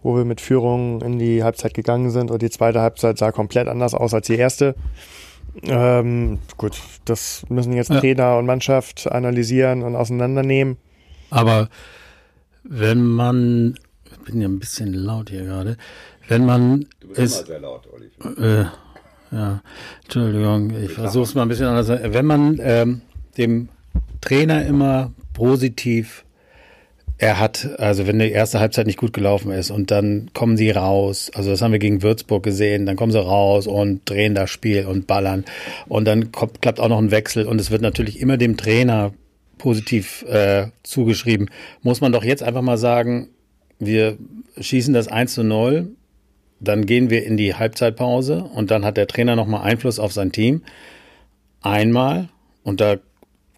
wo wir mit Führung in die Halbzeit gegangen sind und die zweite Halbzeit sah komplett anders aus als die erste. Ähm, gut, das müssen jetzt ja. Trainer und Mannschaft analysieren und auseinandernehmen. Aber wenn man, ich bin ja ein bisschen laut hier gerade, wenn man du bist ist, immer sehr laut. Äh, ja, Entschuldigung, ich versuche es mal ein bisschen anders. Wenn man ähm, dem Trainer immer positiv er hat, also wenn die erste Halbzeit nicht gut gelaufen ist und dann kommen sie raus, also das haben wir gegen Würzburg gesehen, dann kommen sie raus und drehen das Spiel und ballern und dann kommt, klappt auch noch ein Wechsel und es wird natürlich immer dem Trainer positiv äh, zugeschrieben. Muss man doch jetzt einfach mal sagen, wir schießen das 1 zu 0, dann gehen wir in die Halbzeitpause und dann hat der Trainer nochmal Einfluss auf sein Team. Einmal und da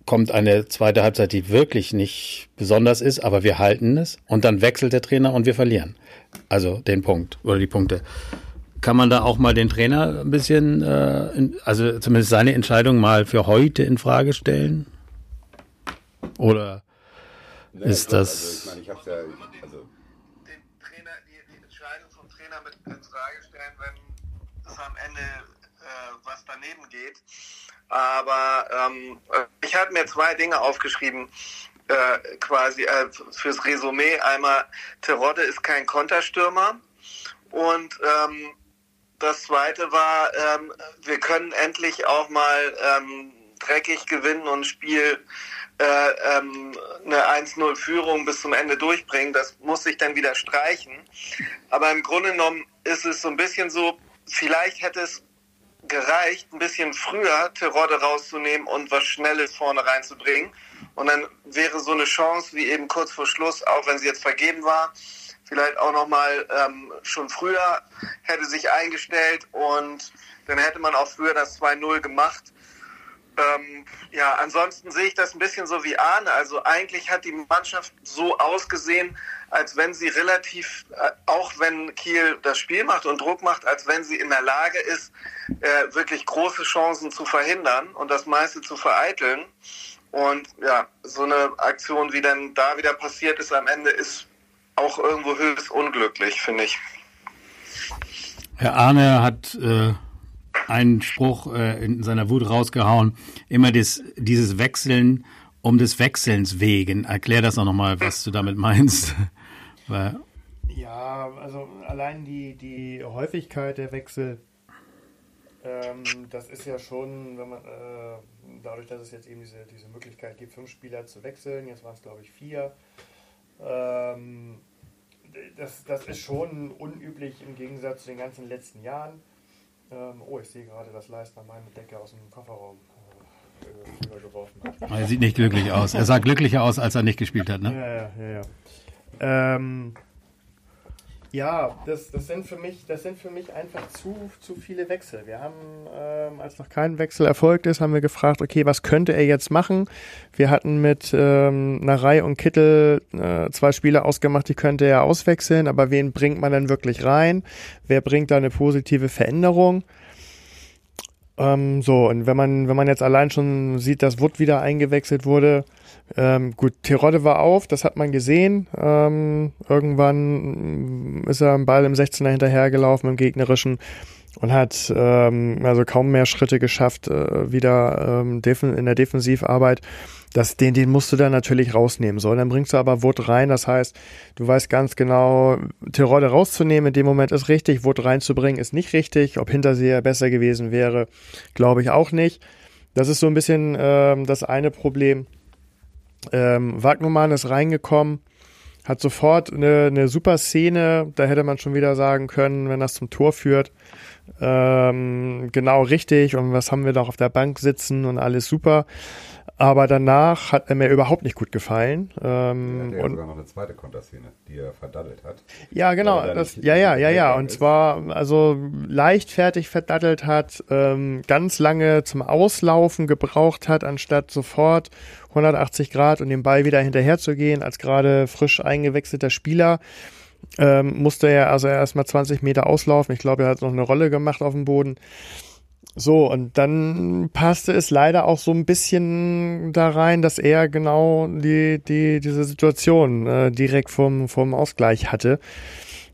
kommt eine zweite Halbzeit, die wirklich nicht besonders ist, aber wir halten es und dann wechselt der Trainer und wir verlieren. Also den Punkt oder die Punkte. Kann man da auch mal den Trainer ein bisschen, äh, in, also zumindest seine Entscheidung mal für heute in Frage stellen? Oder nee, ist das? Also ich meine, ich hab's ja, also den Trainer, die, die Entscheidung vom Trainer mit in Frage stellen, wenn es am Ende äh, was daneben geht aber ähm, ich habe mir zwei Dinge aufgeschrieben, äh, quasi äh, fürs Resümee. Einmal, Terodde ist kein Konterstürmer. Und ähm, das zweite war, ähm, wir können endlich auch mal ähm, dreckig gewinnen und Spiel äh, ähm, eine 1-0-Führung bis zum Ende durchbringen. Das muss sich dann wieder streichen. Aber im Grunde genommen ist es so ein bisschen so, vielleicht hätte es gereicht, ein bisschen früher Terodde rauszunehmen und was Schnelles vorne reinzubringen. Und dann wäre so eine Chance wie eben kurz vor Schluss, auch wenn sie jetzt vergeben war, vielleicht auch nochmal ähm, schon früher hätte sich eingestellt und dann hätte man auch früher das 2-0 gemacht. Ähm, ja, ansonsten sehe ich das ein bisschen so wie Arne. Also eigentlich hat die Mannschaft so ausgesehen, als wenn sie relativ, äh, auch wenn Kiel das Spiel macht und Druck macht, als wenn sie in der Lage ist, äh, wirklich große Chancen zu verhindern und das meiste zu vereiteln. Und ja, so eine Aktion, wie dann da wieder passiert ist am Ende, ist auch irgendwo höchst unglücklich, finde ich. Herr Arne hat äh, einen Spruch äh, in seiner Wut rausgehauen, immer das, dieses Wechseln um des Wechselns wegen. Erklär das auch nochmal, was du damit meinst. *laughs* Ja, also allein die, die Häufigkeit der Wechsel, ähm, das ist ja schon, wenn man äh, dadurch, dass es jetzt eben diese, diese Möglichkeit gibt, fünf Spieler zu wechseln, jetzt waren es glaube ich vier, ähm, das, das ist schon unüblich im Gegensatz zu den ganzen letzten Jahren. Ähm, oh, ich sehe gerade, dass Leistner meine Decke aus dem Kofferraum äh, rübergeworfen hat. Er sieht nicht glücklich aus. Er sah glücklicher aus, als er nicht gespielt hat, ne? Ja, ja, ja. ja. Ähm, Ja, das, das, sind für mich, das sind für mich einfach zu, zu viele Wechsel. Wir haben, ähm, als noch kein Wechsel erfolgt ist, haben wir gefragt, okay, was könnte er jetzt machen? Wir hatten mit ähm, Narei und Kittel äh, zwei Spieler ausgemacht, die könnte er auswechseln, aber wen bringt man denn wirklich rein? Wer bringt da eine positive Veränderung? Ähm, so, und wenn man, wenn man jetzt allein schon sieht, dass Wood wieder eingewechselt wurde, ähm, gut, Terodde war auf, das hat man gesehen. Ähm, irgendwann ist er am Ball im 16er hinterhergelaufen im gegnerischen und hat ähm, also kaum mehr Schritte geschafft äh, wieder ähm, in der Defensivarbeit. Das, den, den musst du dann natürlich rausnehmen. So, dann bringst du aber Wood rein. Das heißt, du weißt ganz genau, Terodde rauszunehmen in dem Moment ist richtig, Wood reinzubringen ist nicht richtig. Ob Hinterseher besser gewesen wäre, glaube ich auch nicht. Das ist so ein bisschen ähm, das eine Problem. Ähm, Wagnumann ist reingekommen, hat sofort eine, eine super Szene, da hätte man schon wieder sagen können, wenn das zum Tor führt. Ähm, genau richtig und was haben wir da auf der Bank sitzen und alles super. Aber danach hat er mir überhaupt nicht gut gefallen. Ähm, ja, und sogar noch eine zweite Konterszene, die er verdattelt hat. Ja, genau. Das, ja, ja, ja, ja. Und zwar also leichtfertig verdattelt hat, ähm, ganz lange zum Auslaufen gebraucht hat, anstatt sofort 180 Grad und den Ball wieder hinterher zu gehen, als gerade frisch eingewechselter Spieler. Ähm, musste er also erstmal 20 Meter auslaufen. Ich glaube, er hat noch eine Rolle gemacht auf dem Boden. So, und dann passte es leider auch so ein bisschen da rein, dass er genau die, die, diese Situation äh, direkt vom, vom Ausgleich hatte.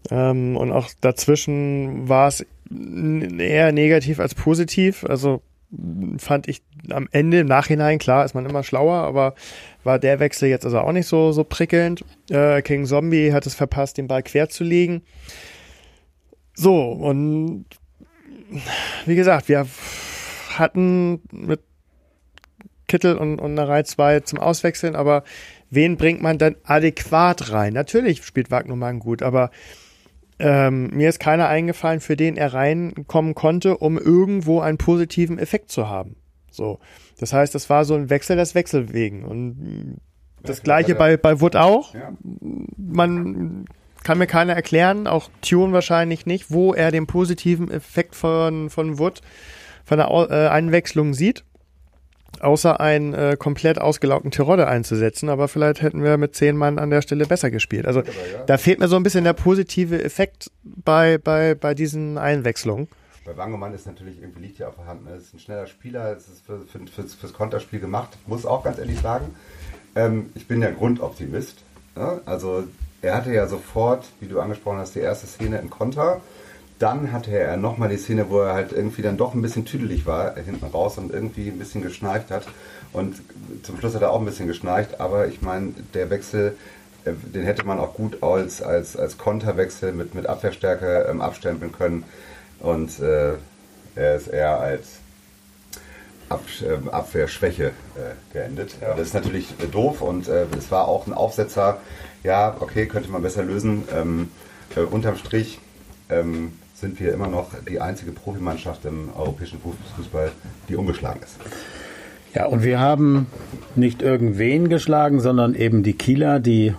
Ähm, und auch dazwischen war es eher negativ als positiv. Also fand ich am Ende im Nachhinein, klar, ist man immer schlauer, aber war der Wechsel jetzt also auch nicht so, so prickelnd. Äh, King Zombie hat es verpasst, den Ball quer zu legen. So, und wie gesagt, wir hatten mit Kittel und, und Narei zwei zum Auswechseln, aber wen bringt man dann adäquat rein? Natürlich spielt Wagnermann gut, aber ähm, mir ist keiner eingefallen, für den er reinkommen konnte, um irgendwo einen positiven Effekt zu haben. So. Das heißt, das war so ein Wechsel des Wechsel wegen. Und das gleiche bei, bei Wood auch. Man kann mir keiner erklären, auch Tune wahrscheinlich nicht, wo er den positiven Effekt von, von Wood, von der äh, Einwechslung sieht. Außer einen äh, komplett ausgelaugten Tirode einzusetzen, aber vielleicht hätten wir mit zehn Mann an der Stelle besser gespielt. Also da fehlt mir so ein bisschen der positive Effekt bei, bei, bei diesen Einwechslungen. Bei Wangemann ist natürlich irgendwie liegt ja auf der Hand. Ne? Ist ein schneller Spieler, es ist für, für, fürs, fürs Konterspiel gemacht. Muss auch ganz ehrlich sagen, ähm, ich bin ja Grundoptimist. Ne? Also er hatte ja sofort, wie du angesprochen hast, die erste Szene im Konter. Dann hatte er nochmal die Szene, wo er halt irgendwie dann doch ein bisschen tüdelig war, hinten raus und irgendwie ein bisschen geschnarcht hat. Und zum Schluss hat er auch ein bisschen geschnarcht, aber ich meine, der Wechsel, äh, den hätte man auch gut als, als, als Konterwechsel mit, mit Abwehrstärke ähm, abstempeln können. Und äh, er ist eher als Ab, äh, Abwehrschwäche äh, geendet. Ja. Das ist natürlich doof und äh, es war auch ein Aufsetzer, ja, okay, könnte man besser lösen. Ähm, äh, unterm Strich ähm, sind wir immer noch die einzige Profimannschaft im europäischen Fußball, die ungeschlagen ist. Ja, und wir haben nicht irgendwen geschlagen, sondern eben die Kieler, die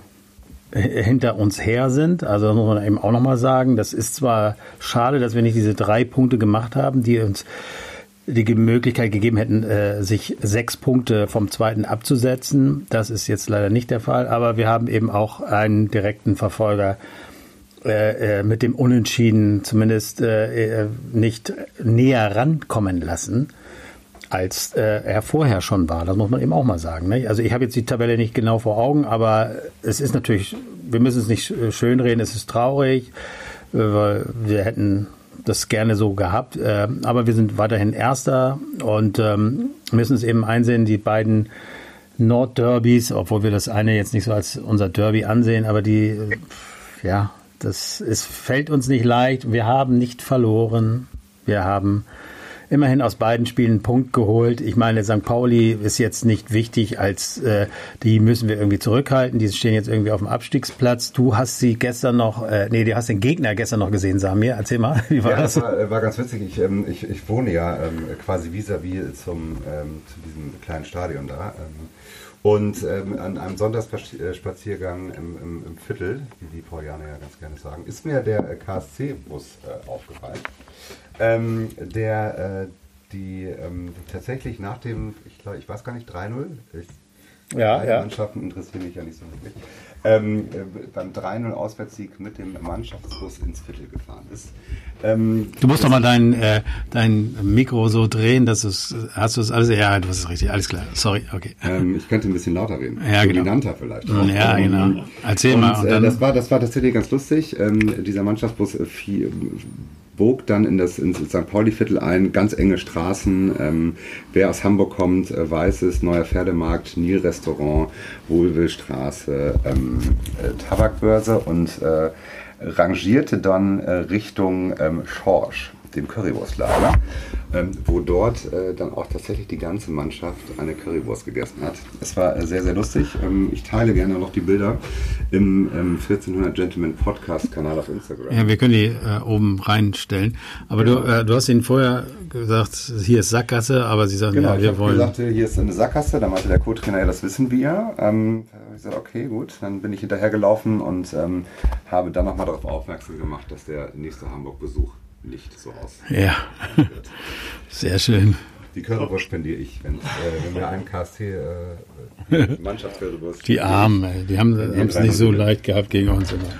hinter uns her sind. Also das muss man eben auch nochmal sagen. Das ist zwar schade, dass wir nicht diese drei Punkte gemacht haben, die uns die Möglichkeit gegeben hätten, äh, sich sechs Punkte vom zweiten abzusetzen. Das ist jetzt leider nicht der Fall, aber wir haben eben auch einen direkten Verfolger äh, äh mit dem Unentschieden zumindest nicht näher rankommen lassen, als er vorher schon war. Das muss man eben auch mal sagen. Ne? Also ich habe jetzt die Tabelle nicht genau vor Augen, aber es ist natürlich, wir müssen es nicht schönreden, es ist traurig, weil wir hätten das gerne so gehabt. Äh, aber wir sind weiterhin Erster und ähm, müssen es eben einsehen, die beiden Nordderbys, obwohl wir das eine jetzt nicht so als unser Derby ansehen, aber die, ja, das es fällt uns nicht leicht. Wir haben nicht verloren. Wir haben immerhin aus beiden Spielen einen Punkt geholt. Ich meine, St. Pauli ist jetzt nicht wichtig, als äh, die müssen wir irgendwie zurückhalten. Die stehen jetzt irgendwie auf dem Abstiegsplatz. Du hast sie gestern noch, äh, nee, du hast den Gegner gestern noch gesehen, Samir. Erzähl mal, wie war ja, das? War, äh, war ganz witzig. Ich, ähm, ich, ich wohne ja ähm, quasi vis-à-vis -vis zum, ähm, zu diesem kleinen Stadion da. Ähm, Und ähm, an einem Sonntagsspaziergang im, im, im, Viertel, wie die Paulianer ja ganz gerne sagen, ist mir der KSC-Bus äh, aufgefallen, ähm, der äh, die, ähm, tatsächlich nach dem, ich glaube, ich weiß gar nicht, 3-0, ja, ja. Mannschaften interessieren mich ja nicht so wirklich ähm, äh, beim 3-0 Auswärtssieg mit dem Mannschaftsbus ins Viertel gefahren ist. Ähm, du musst doch mal dein, äh, dein Mikro so drehen, dass es, hast du es alles, ja, du hast es richtig, alles klar, sorry, okay. Ähm, ich könnte ein bisschen lauter reden, ja, genau. vielleicht. Auch. Ja, genau. Erzähl und, mal. Und äh, das, war, das war tatsächlich ganz lustig. Ähm, dieser Mannschaftsbus äh, viel, bog dann in das ins St. Pauli-Viertel ein, ganz enge Straßen. Ähm, wer aus Hamburg kommt, äh, weiß es, neuer Pferdemarkt, Nil-Restaurant, Wohlwillstraße, ähm, äh, Tabakbörse und äh, rangierte dann äh, Richtung ähm, Schorsch, dem Currywurstlager ähm, wo dort äh, dann auch tatsächlich die ganze Mannschaft eine Currywurst gegessen hat. Es war äh, sehr, sehr lustig. Ähm, ich teile gerne noch die Bilder im ähm, 1400 Gentleman Podcast Kanal auf Instagram. Ja, wir können die äh, oben reinstellen. Aber genau. du, äh, du hast ihnen vorher gesagt, hier ist Sackgasse, aber sie sagen, genau, ja, wir ich wollen. gesagt, hier ist eine Sackgasse. Da meinte der Co-Trainer, ja, das wissen wir. Ähm, ich gesagt, okay, gut. Dann bin ich hinterhergelaufen und ähm, habe dann nochmal darauf aufmerksam gemacht, dass der nächste Hamburg-Besuch nicht so aus. Ja, *laughs* sehr schön. Die Currywurst spendiere ich, wenn, äh, wenn wir einen KST äh, *laughs* Mannschaftscurrywurst. Die Armen, die haben es nicht so leicht gehabt gegen uns immer.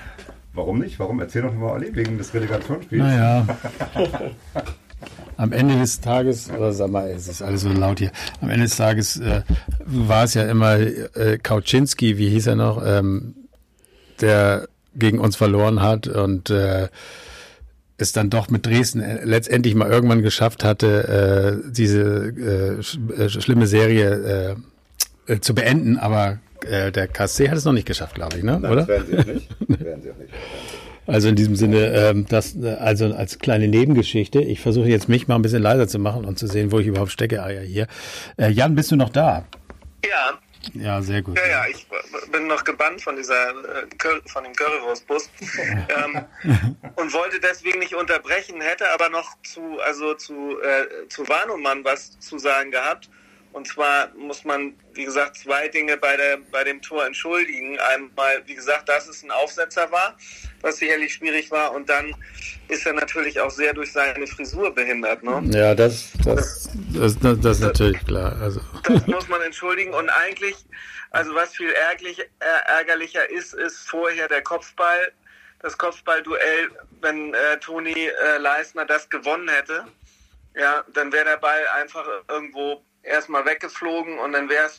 Warum nicht? Warum? Erzähl doch mal Olli, wegen des Relegationsspiels. Naja. *laughs* Am Ende des Tages, oder sag mal, es ist alles so laut hier. Am Ende des Tages äh, war es ja immer äh, Kauczynski, wie hieß er noch, ähm, der gegen uns verloren hat und äh, es dann doch mit Dresden äh, letztendlich mal irgendwann geschafft hatte, äh, diese äh, sch äh, schlimme Serie äh, äh, zu beenden, aber äh, der KSC hat es noch nicht geschafft, glaube ich, ne? Nein, oder? Das werden sie auch nicht. *laughs* werden sie auch nicht. Also in diesem Sinne, ähm, das also als kleine Nebengeschichte. Ich versuche jetzt mich mal ein bisschen leiser zu machen und zu sehen, wo ich überhaupt stecke. Ah ja, hier. Äh, Jan, bist du noch da? Ja. Ja, sehr gut. Ja, ja, ich bin noch gebannt von dieser äh, von dem Currywurstbus *laughs* ähm, und wollte deswegen nicht unterbrechen, hätte aber noch zu also zu äh, zu Warnumann was zu sagen gehabt. Und zwar muss man, wie gesagt, zwei Dinge bei, der, bei dem Tor entschuldigen. Einmal, wie gesagt, dass es ein Aufsetzer war, was sicherlich schwierig war. Und dann ist er natürlich auch sehr durch seine Frisur behindert. Ne? Ja, das, das, das, das, das ist natürlich klar. Also. Das muss man entschuldigen. Und eigentlich, also was viel ärgerlich, äh, ärgerlicher ist, ist vorher der Kopfball, das Kopfballduell, wenn äh, Toni äh, Leisner das gewonnen hätte. Ja, dann wäre der Ball einfach irgendwo erstmal weggeflogen und dann wäre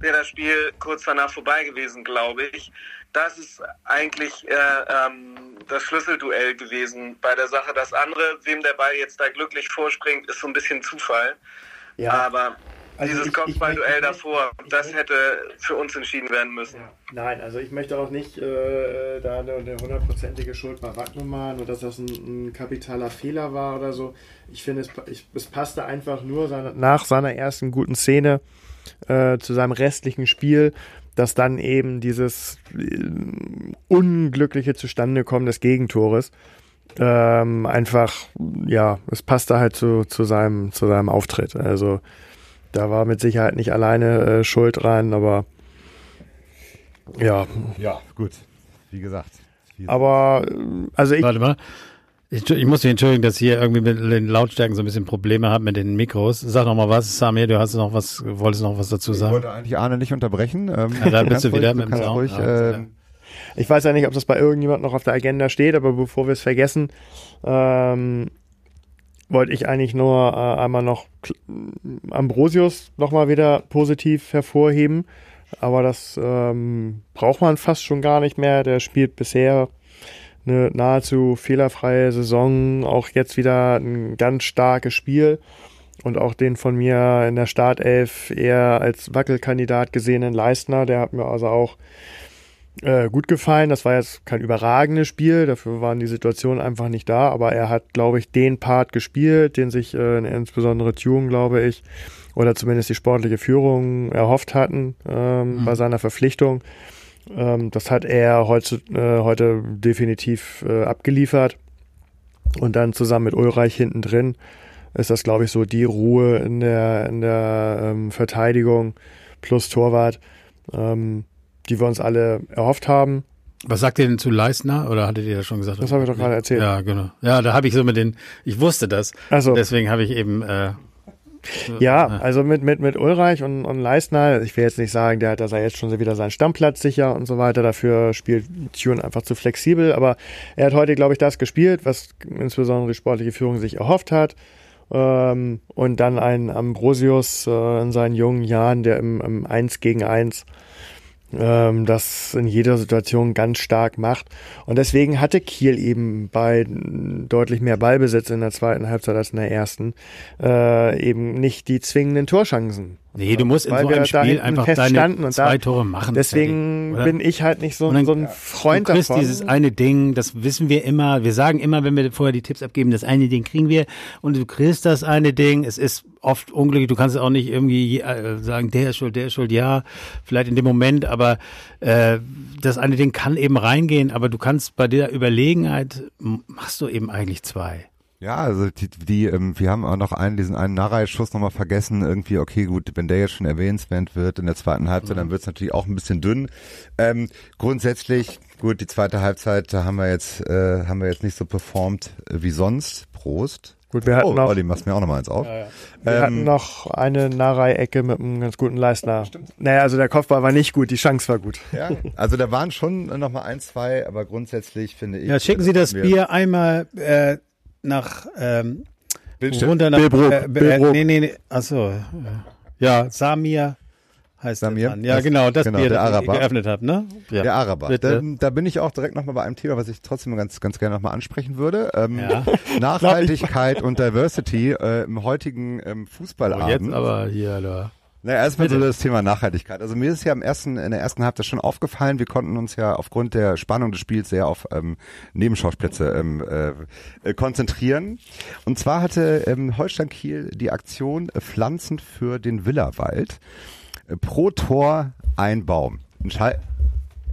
wär das Spiel kurz danach vorbei gewesen, glaube ich. Das ist eigentlich äh, ähm, das Schlüsselduell gewesen bei der Sache. Das andere, wem der Ball jetzt da glücklich vorspringt, ist so ein bisschen Zufall. Ja. Aber also dieses Kopfballduell davor, das hätte für uns entschieden werden müssen. Ja. Nein, also ich möchte auch nicht äh, da eine hundertprozentige Schuld bei Wagnumann oder dass das ein, ein, kapitaler Fehler war oder so. Ich finde, es, ich, es passte einfach nur seine, nach seiner ersten guten Szene äh, zu seinem restlichen Spiel, dass dann eben dieses äh, unglückliche Zustandekommen des Gegentores ähm, einfach, ja, es passte halt zu, zu, seinem, zu seinem Auftritt. Also da war mit Sicherheit nicht alleine äh, Schuld dran, aber ja. Ja, gut. Wie gesagt. Aber, äh, also ich. Warte mal. Ich, ich, muss mich entschuldigen, dass ich hier irgendwie mit den Lautstärken so ein bisschen Probleme habe mit den Mikros. Sag noch mal was, Samir, du hast noch was, wolltest noch was dazu sagen? Ich wollte eigentlich Arne nicht unterbrechen. Ähm, ja, da bist du wieder ruhig, mit dem Sound. Ruhig, ja, äh, ich weiß ja nicht, ob das bei irgendjemand noch auf der Agenda steht, aber bevor wir es vergessen, ähm, wollte ich eigentlich nur äh, einmal noch Ambrosius nochmal wieder positiv hervorheben. Aber das ähm, braucht man fast schon gar nicht mehr. Der spielt bisher eine nahezu fehlerfreie Saison. Auch jetzt wieder ein ganz starkes Spiel. Und auch den von mir in der Startelf eher als Wackelkandidat gesehenen Leistner, der hat mir also auch äh, gut gefallen. Das war jetzt kein überragendes Spiel, dafür waren die Situationen einfach nicht da, aber er hat, glaube ich, den Part gespielt, den sich äh, insbesondere Tune, glaube ich, oder zumindest die sportliche Führung erhofft hatten ähm, mhm. bei seiner Verpflichtung. Ähm, das hat er heute, äh, heute definitiv äh, abgeliefert. Und dann zusammen mit Ulreich hinten drin ist das, glaube ich, so die Ruhe in der, in der ähm, Verteidigung, plus Torwart, ähm, die wir uns alle erhofft haben. Was sagt ihr denn zu Leistner? Oder hattet ihr das schon gesagt? Das habe ich doch gerade erzählt. Ja, genau. Ja, da habe ich so mit den, ich wusste das. Also, Deswegen habe ich eben, äh, ja, also mit, mit, mit Ulreich und, und Leistner, ich will jetzt nicht sagen, der hat da jetzt schon wieder seinen Stammplatz sicher und so weiter. Dafür spielt Tune einfach zu flexibel. Aber er hat heute, glaube ich, das gespielt, was insbesondere die sportliche Führung sich erhofft hat. Ähm, und dann ein Ambrosius äh, in seinen jungen Jahren, der im, im 1 gegen 1 ähm, das in jeder Situation ganz stark macht. Und deswegen hatte Kiel eben bei deutlich mehr Ballbesitz in der zweiten Halbzeit als in der ersten äh, eben nicht die zwingenden Torschancen. Nee, du musst in so einem Spiel einfach deine zwei Tore machen. Deswegen fertig, bin ich halt nicht so, dann, so ein Freund du kriegst davon. dieses eine Ding, das wissen wir immer. Wir sagen immer, wenn wir vorher die Tipps abgeben, das eine Ding kriegen wir und du kriegst das eine Ding. Es ist oft unglücklich. Du kannst auch nicht irgendwie äh, sagen, der ist schuld, der ist schuld. Ja, vielleicht in dem Moment, aber äh, das eine Ding kann eben reingehen. Aber du kannst bei der Überlegenheit machst du eben eigentlich zwei. Ja, also die, die ähm, wir haben auch noch einen, diesen einen Narei-Schuss nochmal vergessen. Irgendwie, okay, gut, wenn der jetzt schon erwähnenswert wird in der zweiten Halbzeit, mhm. dann wird es natürlich auch ein bisschen dünn. Ähm, grundsätzlich, gut, die zweite Halbzeit, da haben wir jetzt, äh, haben wir jetzt nicht so performt äh, wie sonst. Prost. Gut, wir hatten oh, noch, Olli, machst mir auch noch mal eins auf. Ja, ja. Wir ähm, hatten noch eine Narei-Ecke mit einem ganz guten Leistner. Stimmt. Naja, also der Kopfball war nicht gut, die Chance war gut. Ja, also da waren schon noch mal ein, zwei, aber grundsätzlich finde ich. Ja, schicken Sie das Bier einmal äh, nach ähm, runter nach Billbrook. Äh, äh, Billbrook. nee, nee, nee. Achso. Ja, Samir heißt Samir? der Mann. Ja, Das- genau, das genau, Bier, der das Araber. ich geöffnet habe, ne? Ja. Der Araber. Da, da bin ich auch direkt nochmal bei einem Thema, was ich trotzdem ganz, ganz gerne nochmal ansprechen würde. Ähm, Ja. *laughs* Nachhaltigkeit und Diversity äh, im heutigen ähm, Oh, jetzt Fußballabend. aber hier, da. Naja, erstmal so das Thema Nachhaltigkeit. Also mir ist ja im ersten, in der ersten Halbzeit schon aufgefallen, wir konnten uns ja aufgrund der Spannung des Spiels sehr auf ähm, Nebenschauplätze ähm, äh, konzentrieren. Und zwar hatte ähm, Holstein Kiel die Aktion äh, Pflanzen für den Villawald. Äh, pro Tor ein Baum. Ein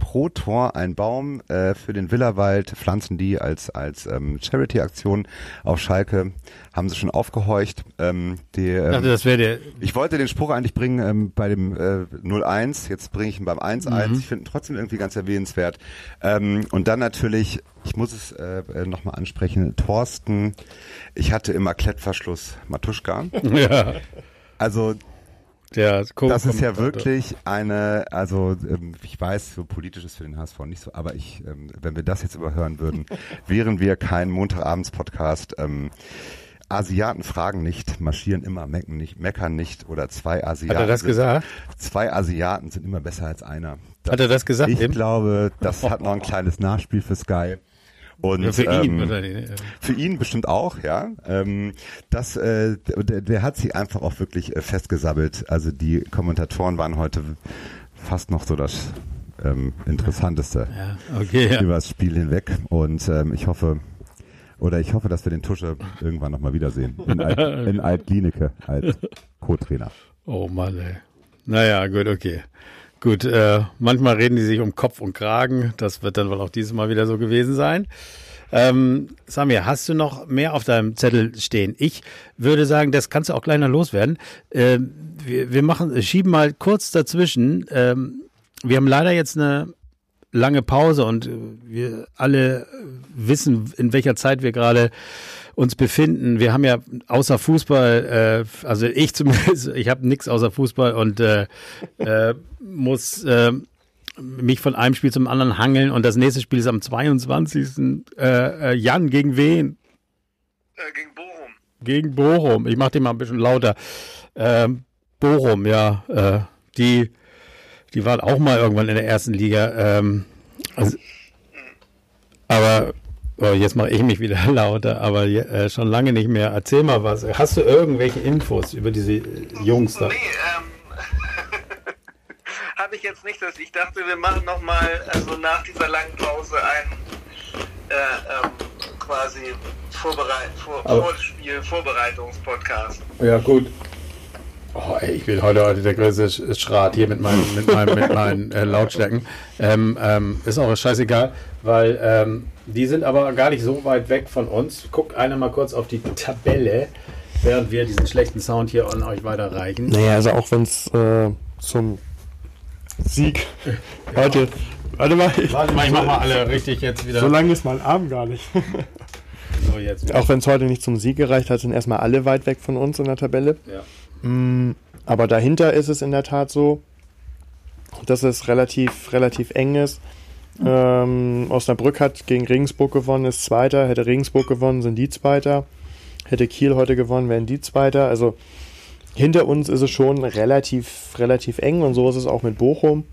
pro Tor ein Baum äh, für den Villawald pflanzen die als als ähm, Charity-Aktion auf Schalke haben sie schon aufgehorcht. Ähm, die, Ich ähm, dachte, das wäre der. ich wollte den Spruch eigentlich bringen ähm, bei dem äh, 0-1, jetzt bringe ich ihn beim 1-1. Mhm. Ich finde ihn trotzdem irgendwie ganz erwähnenswert. Ähm, und dann natürlich, ich muss es äh, äh, nochmal ansprechen, Thorsten, ich hatte immer Klettverschluss Matuschka. *laughs* Ja, Also der Co das ist ja wirklich eine, also ähm, ich weiß, so politisch ist für den HSV nicht so, aber ich, ähm, wenn wir das jetzt überhören würden, *laughs* wären wir kein Montagabends-Podcast. Ähm, Asiaten fragen nicht, marschieren immer, mecken nicht, meckern nicht oder zwei Asiaten. Hat er das sind, gesagt? Zwei Asiaten sind immer besser als einer. Hat er das gesagt Ich eben? glaube, das hat noch ein kleines Nachspiel für Sky. Und, Ja, für ihn ähm, ne? für ihn bestimmt auch, ja. Ähm, das, äh, der, der hat sie einfach auch wirklich äh, festgesabbelt. Also die Kommentatoren waren heute fast noch so das ähm, Interessanteste Ja, okay, ja. über das Spiel hinweg. Und ähm, ich hoffe, oder ich hoffe, dass wir den Tusche irgendwann nochmal wiedersehen. In, Alt, *laughs* in Alt-Glienicke als Co-Trainer. Oh Mann, ey. Naja, gut, okay. Gut, äh, manchmal reden die sich um Kopf und Kragen. Das wird dann wohl auch dieses Mal wieder so gewesen sein. Ähm, Samir, hast du noch mehr auf deinem Zettel stehen? Ich würde sagen, das kannst du auch kleiner loswerden. Ähm, wir, wir machen, schieben mal kurz dazwischen. Ähm, wir haben leider jetzt eine lange Pause und äh, wir alle wissen, in welcher Zeit wir gerade uns befinden. Wir haben ja außer Fußball, äh, also ich zumindest, *laughs* ich habe nichts außer Fußball und äh, äh, muss äh, mich von einem Spiel zum anderen hangeln und das nächste Spiel ist am 22. Äh, äh, Jan gegen wen? Äh, gegen Bochum. Gegen Bochum. Ich mache den mal ein bisschen lauter. Ähm, Bochum, ja, äh, die, die waren auch mal irgendwann in der ersten Liga. Ähm, also, aber oh, jetzt mache ich mich wieder *laughs* lauter, aber äh, schon lange nicht mehr. Erzähl mal was. Hast du irgendwelche Infos über diese äh, Jungs da? Nee, ähm, *laughs* habe ich jetzt nicht. Ich dachte, wir machen nochmal, also nach dieser langen Pause, einen äh, ähm, quasi Vorbereit vor, Vorspiel, Vorbereitungspodcast. Ja, gut. Oh, ey, ich bin heute, heute der größte Sch- Schrat hier mit meinen, mit meinen, mit meinen äh, Lautstärken. Ähm, ähm, ist auch scheißegal, weil ähm, die sind aber gar nicht so weit weg von uns. Guckt einer mal kurz auf die Tabelle, während wir diesen schlechten Sound hier an euch weiterreichen. Naja, also auch wenn es äh, zum Sieg *laughs* heute. Warte mal, ich, Warte mal, ich mach mal alle richtig jetzt wieder. so lang ist mein Arm gar nicht. So, jetzt. Auch wenn es heute nicht zum Sieg gereicht hat, sind erstmal alle weit weg von uns in der Tabelle. Ja. Mm, Aber dahinter ist es in der Tat so, dass es relativ, relativ eng ist. Ähm, Osnabrück hat gegen Regensburg gewonnen, ist Zweiter. Hätte Regensburg gewonnen, sind die Zweiter. Hätte Kiel heute gewonnen, wären die Zweiter. Also hinter uns ist es schon relativ, relativ eng und so ist es auch mit Bochum,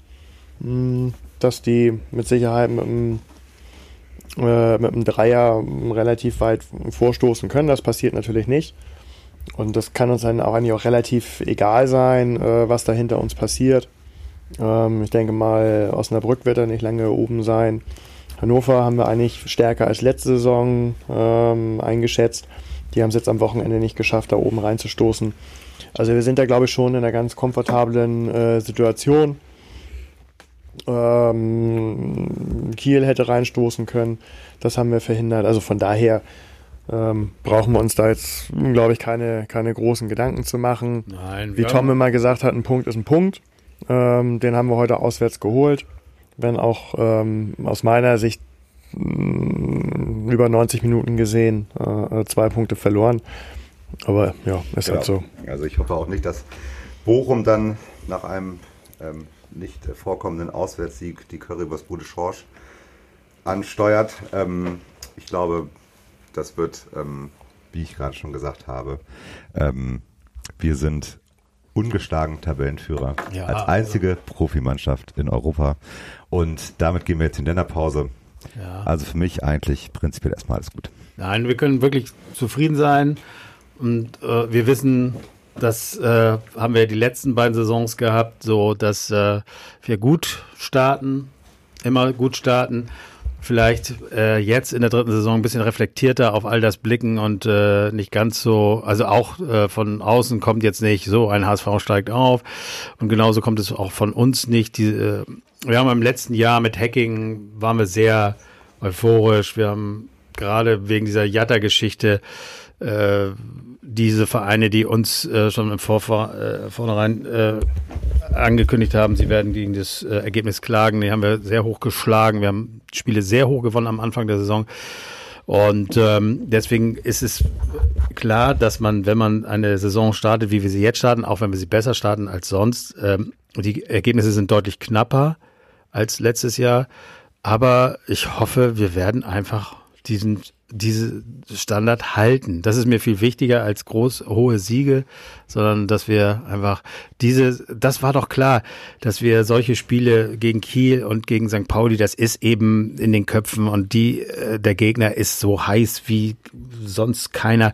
mm, dass die mit Sicherheit mit einem, äh, mit einem Dreier relativ weit vorstoßen können. Das passiert natürlich nicht. Und das kann uns dann auch eigentlich auch relativ egal sein, äh, was da hinter uns passiert. Ähm, ich denke mal, Osnabrück wird da nicht lange oben sein. Hannover haben wir eigentlich stärker als letzte Saison ähm, eingeschätzt. Die haben es jetzt am Wochenende nicht geschafft, da oben reinzustoßen. Also wir sind da, glaube ich, schon in einer ganz komfortablen äh, Situation. Ähm, Kiel hätte reinstoßen können. Das haben wir verhindert. Also von daher ähm, brauchen wir uns da jetzt, glaube ich, keine, keine großen Gedanken zu machen. Nein, Wie Tom immer gesagt hat, ein Punkt ist ein Punkt. Ähm, den haben wir heute auswärts geholt. Wenn auch ähm, aus meiner Sicht mh, über 90 Minuten gesehen, äh, zwei Punkte verloren. Aber ja, ist halt so. Also ich hoffe auch nicht, dass Bochum dann nach einem ähm, nicht äh, vorkommenden Auswärtssieg die Currywurst Bude Schorsch ansteuert. Ähm, ich glaube, das wird, ähm, wie ich gerade schon gesagt habe, ähm, wir sind ungeschlagen Tabellenführer Ja, als einzige Profimannschaft in Europa. Und damit gehen wir jetzt in der Pause. Ja. Also für mich eigentlich prinzipiell erstmal alles gut. Nein, wir können wirklich zufrieden sein. Und äh, wir wissen, das äh, haben wir die letzten beiden Saisons gehabt, so dass äh, wir gut starten, immer gut starten. Vielleicht äh, jetzt in der dritten Saison ein bisschen reflektierter auf all das blicken und äh, nicht ganz so, also auch äh, von außen kommt jetzt nicht so, ein HSV steigt auf und genauso kommt es auch von uns nicht. Die, äh, wir haben im letzten Jahr mit Hacking waren wir sehr euphorisch. Wir haben gerade wegen dieser Jatta-Geschichte äh, diese Vereine, die uns äh, schon im Vorvor äh, vornherein äh, angekündigt haben, sie werden gegen das äh, Ergebnis klagen, die haben wir sehr hoch geschlagen. Wir haben Spiele sehr hoch gewonnen am Anfang der Saison. Und ähm, deswegen ist es klar, dass man, wenn man eine Saison startet, wie wir sie jetzt starten, auch wenn wir sie besser starten als sonst, ähm, die Ergebnisse sind deutlich knapper als letztes Jahr. Aber ich hoffe, wir werden einfach diesen diese Standard halten. Das ist mir viel wichtiger als groß hohe Siege, sondern dass wir einfach diese, das war doch klar, dass wir solche Spiele gegen Kiel und gegen St. Pauli, das ist eben in den Köpfen und die, äh, der Gegner ist so heiß wie sonst keiner.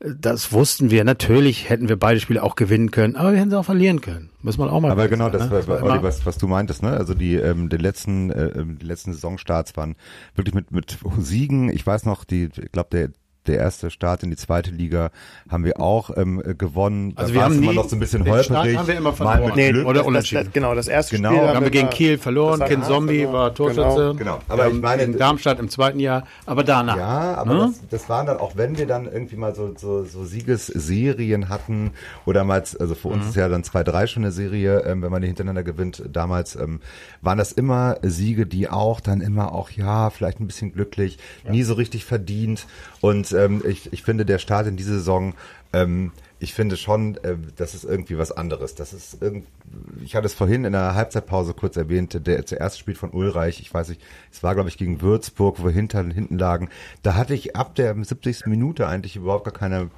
Das wussten wir. Natürlich hätten wir beide Spiele auch gewinnen können, aber wir hätten sie auch verlieren können. Muss man auch mal Aber genau, das ne? war, war Olli, was, was du meintest, ne? Also die, ähm, die letzten, äh, ähm, die letzten Saisonstarts waren wirklich mit, mit Siegen. Ich weiß noch, die, ich glaube, der, der erste Start in die zweite Liga haben wir auch ähm, äh, gewonnen. Also da wir war es haben immer nie- noch so ein bisschen den Start holperig. haben wir immer mal mit verloren. Glück. oder das, unentschieden. Das, genau, das erste Genau. Spiel haben wir gegen Kiel verloren. das Ken Zombie verloren. war Torschütze. Genau. Aber Wir ich meine- gegen Darmstadt im zweiten Jahr, aber danach. Ja, aber Ne? das, das waren dann auch, wenn wir dann irgendwie mal so, so, so Siegesserien hatten oder mal, also für Mhm. uns ist ja dann 2-3 schon eine Serie, ähm, wenn man die hintereinander gewinnt. Damals ähm, waren das immer Siege, die auch dann immer auch, ja, vielleicht ein bisschen glücklich, nie so richtig verdient. Und ähm, ich, ich finde, der Start in diese Saison, ähm, ich finde schon, äh, das ist irgendwie was anderes. Das ist irgend, ich hatte es vorhin in der Halbzeitpause kurz erwähnt, der zuerst Spiel von Ulreich, ich weiß nicht, es war glaube ich gegen Würzburg, wo wir hinter, hinten lagen. Da hatte ich ab der 70. Minute eigentlich überhaupt gar keine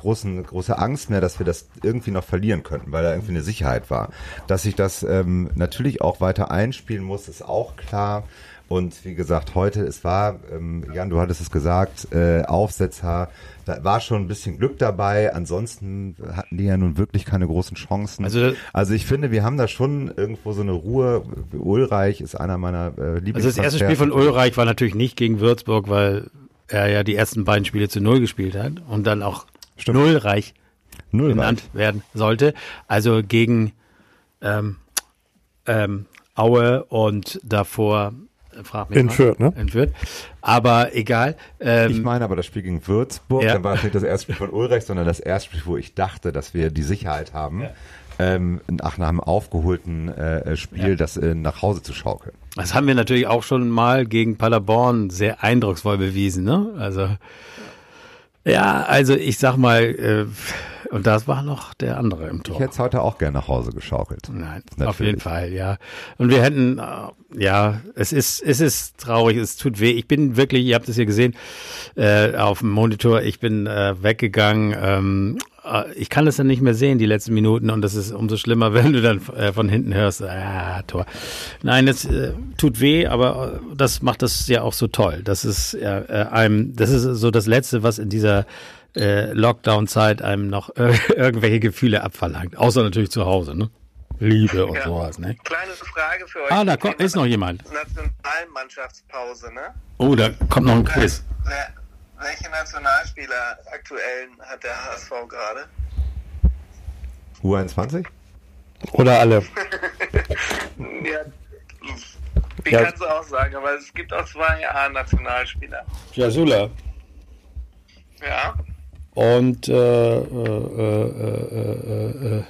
großen, große Angst mehr, dass wir das irgendwie noch verlieren könnten, weil da irgendwie eine Sicherheit war. Dass sich das ähm, natürlich auch weiter einspielen muss, ist auch klar. Und wie gesagt, heute, es war, ähm, Jan, du hattest es gesagt, äh, Aufsetzer, da war schon ein bisschen Glück dabei. Ansonsten hatten die ja nun wirklich keine großen Chancen. Also- also ich finde, wir haben da schon irgendwo so eine Ruhe. Ulreich ist einer meiner äh, Lieblings Also das erste Spiel von Ulreich war natürlich nicht gegen Würzburg, weil er ja die ersten beiden Spiele zu Null gespielt hat und dann auch Nullreich Null genannt werden sollte. Also gegen ähm, ähm, Aue und davor frag mich In mal. Fürth, ne? In Fürth. Aber egal. Ähm, Ich meine aber das Spiel gegen Würzburg, Ja. dann war es nicht das erste Spiel von Ulreich, sondern das erste Spiel, wo ich dachte, dass wir die Sicherheit haben. ähm, nach einem aufgeholten äh, Spiel Ja. das äh, nach Hause zu schaukeln. Das haben wir natürlich auch schon mal gegen Paderborn sehr eindrucksvoll bewiesen, ne? Also ja, also ich sag mal, äh, und das war noch der andere im Ich Tor. hätte es heute auch gerne nach Hause geschaukelt. Nein, auf Natürlich. jeden Fall, ja. Und wir hätten, äh, ja, es ist, es ist traurig, es tut weh. Ich bin wirklich, ihr habt es hier gesehen, äh, auf dem Monitor, ich bin äh, weggegangen. Ähm, äh, ich kann es dann nicht mehr sehen, die letzten Minuten, und das ist umso schlimmer, *laughs* wenn du dann äh, von hinten hörst, ah, Tor. Nein, es äh, tut weh, aber äh, das macht das ja auch so toll. Das ist äh, äh, einem, das ist so das Letzte, was in dieser äh, Lockdown-Zeit einem noch äh, *laughs* irgendwelche Gefühle abverlangt. Außer natürlich zu Hause, ne? Liebe und Ja. sowas, ne? Kleine Frage für euch. Ah, da kommt, ist noch jemand. Nationalmannschaftspause, ne? Oh, da kommt noch ein Quiz. Welche Nationalspieler aktuellen hat der HSV gerade? U21? Oder alle. *laughs* Ja, ich Ja. kann es auch sagen, aber es gibt auch zwei A-Nationalspieler. Jasula. Ja, Und, äh, äh, äh, äh, äh,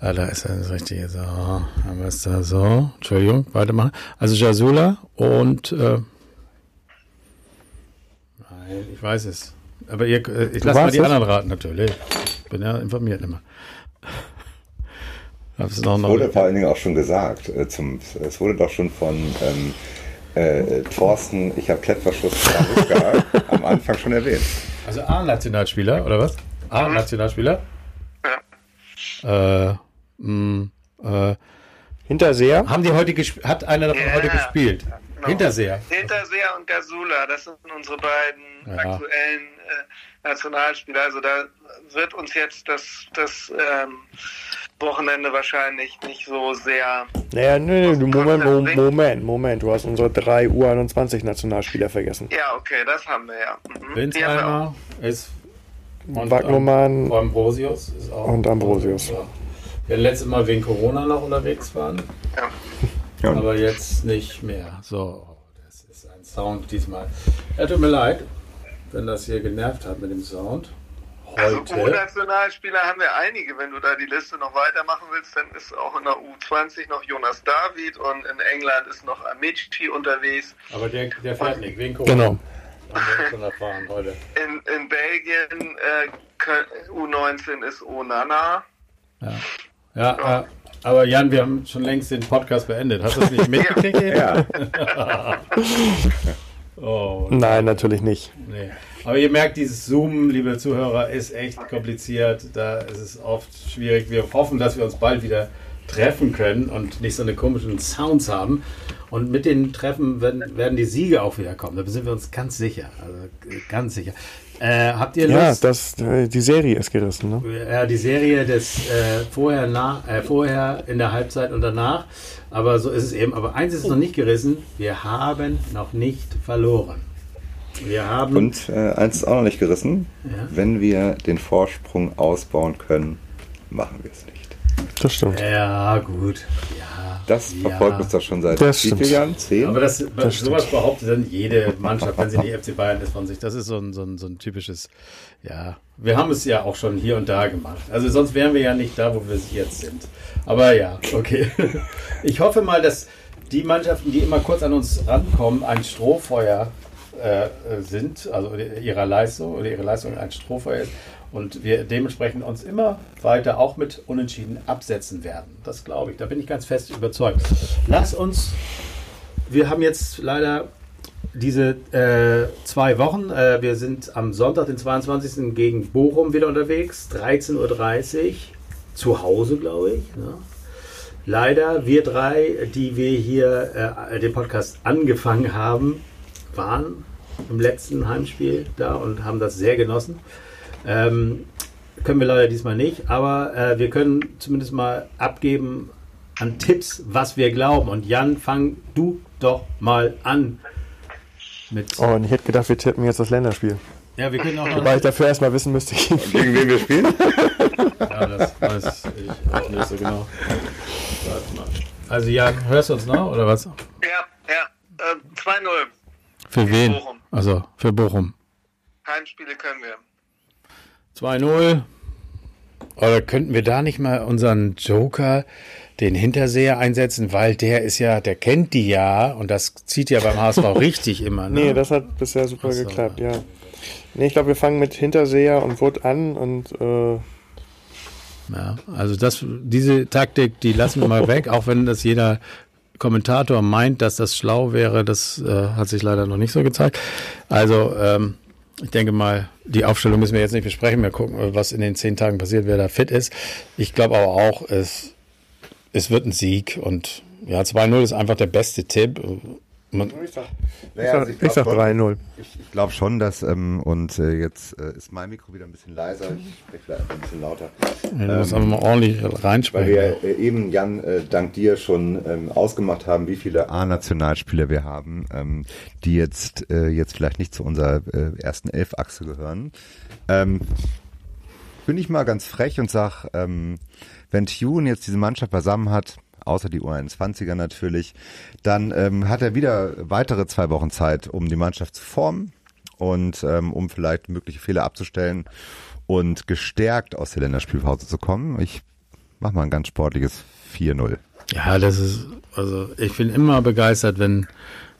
ah, da ist er das Richtige. So, haben wir es da so. Entschuldigung, weitermachen. Also Jasula und, äh, nein, ich weiß es. Aber ihr, äh, ich lasse mal die es? anderen raten, natürlich. Ich bin ja informiert immer. *laughs* Noch. Wurde vor allen Dingen auch schon gesagt. Äh, zum, es wurde doch schon von ähm, äh, Thorsten, ich habe Klettverschluss *laughs* am Anfang schon erwähnt. Also A-Nationalspieler, oder was? A-Nationalspieler? Ja. Äh, mh, äh, Hinterseher. haben die heute hat einer davon Ja, heute gespielt? Genau. Hinterseher. Hinterseher und Gasula, das sind unsere beiden Ja. aktuellen äh, Nationalspieler. Also da wird uns jetzt das, das ähm, Wochenende wahrscheinlich nicht so sehr. Naja, nee, nee, Moment, Mo- Moment. Moment, Moment. Du hast unsere drei U21-Nationalspieler vergessen. Ja, okay, das haben wir ja. Mhm. Winsheimer ist und Wagnumann Am- Ambrosius ist auch. und Ambrosius. Ja. Wir letztes Mal wegen Corona noch unterwegs waren, Ja. Ja, aber jetzt nicht mehr. So, das ist ein Sound diesmal. Ja, tut mir leid, wenn das hier genervt hat mit dem Sound. Also Heute. U-Nationalspieler haben wir einige. Wenn du da die Liste noch weitermachen willst, dann ist auch in der U20 noch Jonas David und in England ist noch Amici unterwegs. Aber der, der fährt nicht, wegen Corona. Genau. Haben wir schon erfahren heute. *laughs* In, in Belgien äh, Kö- U19 ist Onana. Ja, ja äh, aber Jan, wir haben schon längst den Podcast beendet. Hast du das nicht *laughs* mitgekriegt? ja, *laughs* Oh, Nein, natürlich nicht. nee. Aber ihr merkt, dieses Zoom, liebe Zuhörer, ist echt kompliziert. Da ist es oft schwierig. Wir hoffen, dass wir uns bald wieder treffen können und nicht so eine komischen Sounds haben. Und mit den Treffen werden, werden die Siege auch wieder kommen. Da sind wir uns ganz sicher. Also äh, ganz sicher. Äh, habt ihr Ja, Lust? das, äh, die Serie ist gerissen. Ne? Ja, die Serie des äh, vorher, nach, äh, vorher in der Halbzeit und danach. Aber so ist es eben. Aber eins ist noch nicht gerissen: Wir haben noch nicht verloren. Wir haben. und äh, eins ist auch noch nicht gerissen. Ja. Wenn wir den Vorsprung ausbauen können, machen wir es nicht. Das stimmt. ja, gut. Ja, Das ja. verfolgt uns doch schon seit Das wie stimmt. vielen Jahren? Zehn? Aber das, Das sowas behauptet dann jede Mannschaft, wenn sie nicht FC Bayern ist von sich. Das ist so ein, so ein, so ein typisches, ja. Wir haben es ja auch schon hier und da gemacht. Also sonst wären wir ja nicht da, wo wir jetzt sind. Aber ja, okay. *laughs* Ich hoffe mal, dass die Mannschaften, die immer kurz an uns rankommen, ein Strohfeuer äh, sind, also ihrer Leistung oder ihre Leistung ein Strohfeuer ist und wir dementsprechend uns immer weiter auch mit Unentschieden absetzen werden. Das glaube ich, da bin ich ganz fest überzeugt. Lass uns wir haben jetzt leider diese äh, zwei Wochen. Äh, wir sind am Sonntag, den 22. gegen Bochum wieder unterwegs. 13.30 Uhr. Zu Hause, glaube ich. Ne? Leider, wir drei, die wir hier äh, den Podcast angefangen haben, waren im letzten Heimspiel da und haben das sehr genossen. Ähm, können wir leider diesmal nicht, aber äh, wir können zumindest mal abgeben an Tipps, was wir glauben. Und Jan, fang du doch mal an mit. Oh, und ich hätte gedacht, wir tippen jetzt das Länderspiel. Ja, wir können auch noch. Weil ich dafür erstmal wissen müsste, *laughs* gegen Gegen wen wir spielen? Ja, das weiß ich auch nicht so genau. Warte mal. Also Jan, hörst du uns noch oder was? Ja, ja. Äh, 2-0. Für wen? Bochum. Also für Bochum. Heimspiele können wir. 2-0. Oder könnten wir da nicht mal unseren Joker, den Hinterseher einsetzen, weil der ist ja, der kennt die ja und das zieht ja beim HSV *laughs* richtig immer. Ne? Nee, das hat bisher super so. geklappt, ja. Nee, ich glaube, wir fangen mit Hinterseher und Wood an und äh, Ja, also das, diese Taktik, die lassen wir mal *laughs* weg, auch wenn das jeder Kommentator meint, dass das schlau wäre, das äh, hat sich leider noch nicht so gezeigt. Also ähm, ich denke mal, die Aufstellung müssen wir jetzt nicht besprechen. Wir gucken, was in den zehn Tagen passiert, wer da fit ist. Ich glaube aber auch, es, es wird ein Sieg und ja, 2-0 ist einfach der beste Tipp. Man, ich sag, Naja, also ich sag glaub, 3-0. Ich, ich glaube schon, dass, ähm, und äh, jetzt äh, ist mein Mikro wieder ein bisschen leiser, ich spreche vielleicht ein bisschen lauter. man muss einfach mal ordentlich Weil reinsprechen. wir äh, eben, Jan, äh, dank dir schon ähm, ausgemacht haben, wie viele A-Nationalspieler wir haben, ähm, die jetzt, äh, jetzt vielleicht nicht zu unserer äh, ersten Elf-Achse gehören. Ähm, bin ich mal ganz frech und sag, ähm, wenn Tune jetzt diese Mannschaft beisammen hat, außer die U21er natürlich, dann ähm, hat er wieder weitere zwei Wochen Zeit, um die Mannschaft zu formen und ähm, um vielleicht mögliche Fehler abzustellen und gestärkt aus der Länderspielpause zu kommen. Ich mach mal ein ganz sportliches 4-0. Ja, das ist, also ich bin immer begeistert, wenn,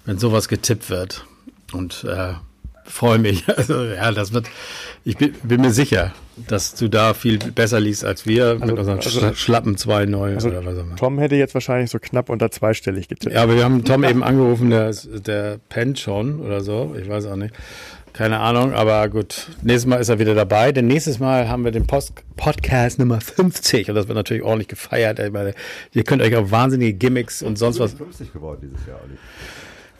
wenn sowas getippt wird. Und äh, freue mich. *laughs* Also ja, das wird, ich bin, bin mir sicher, dass du da viel besser liest als wir mit unseren also- Schla- schlappen 2-0 Also, oder was auch immer. Tom hätte jetzt wahrscheinlich so knapp unter zweistellig getippt. Ja, aber wir haben Tom eben angerufen, der, der pennt schon oder so. Ich weiß auch nicht. Keine Ahnung, aber gut. Nächstes Mal ist er wieder dabei. Denn nächstes Mal haben wir den Post Podcast Nummer 50 und das wird natürlich ordentlich gefeiert. Ich meine, ihr könnt euch auf wahnsinnige Gimmicks und sonst was 50 geworden dieses Jahr, Olli.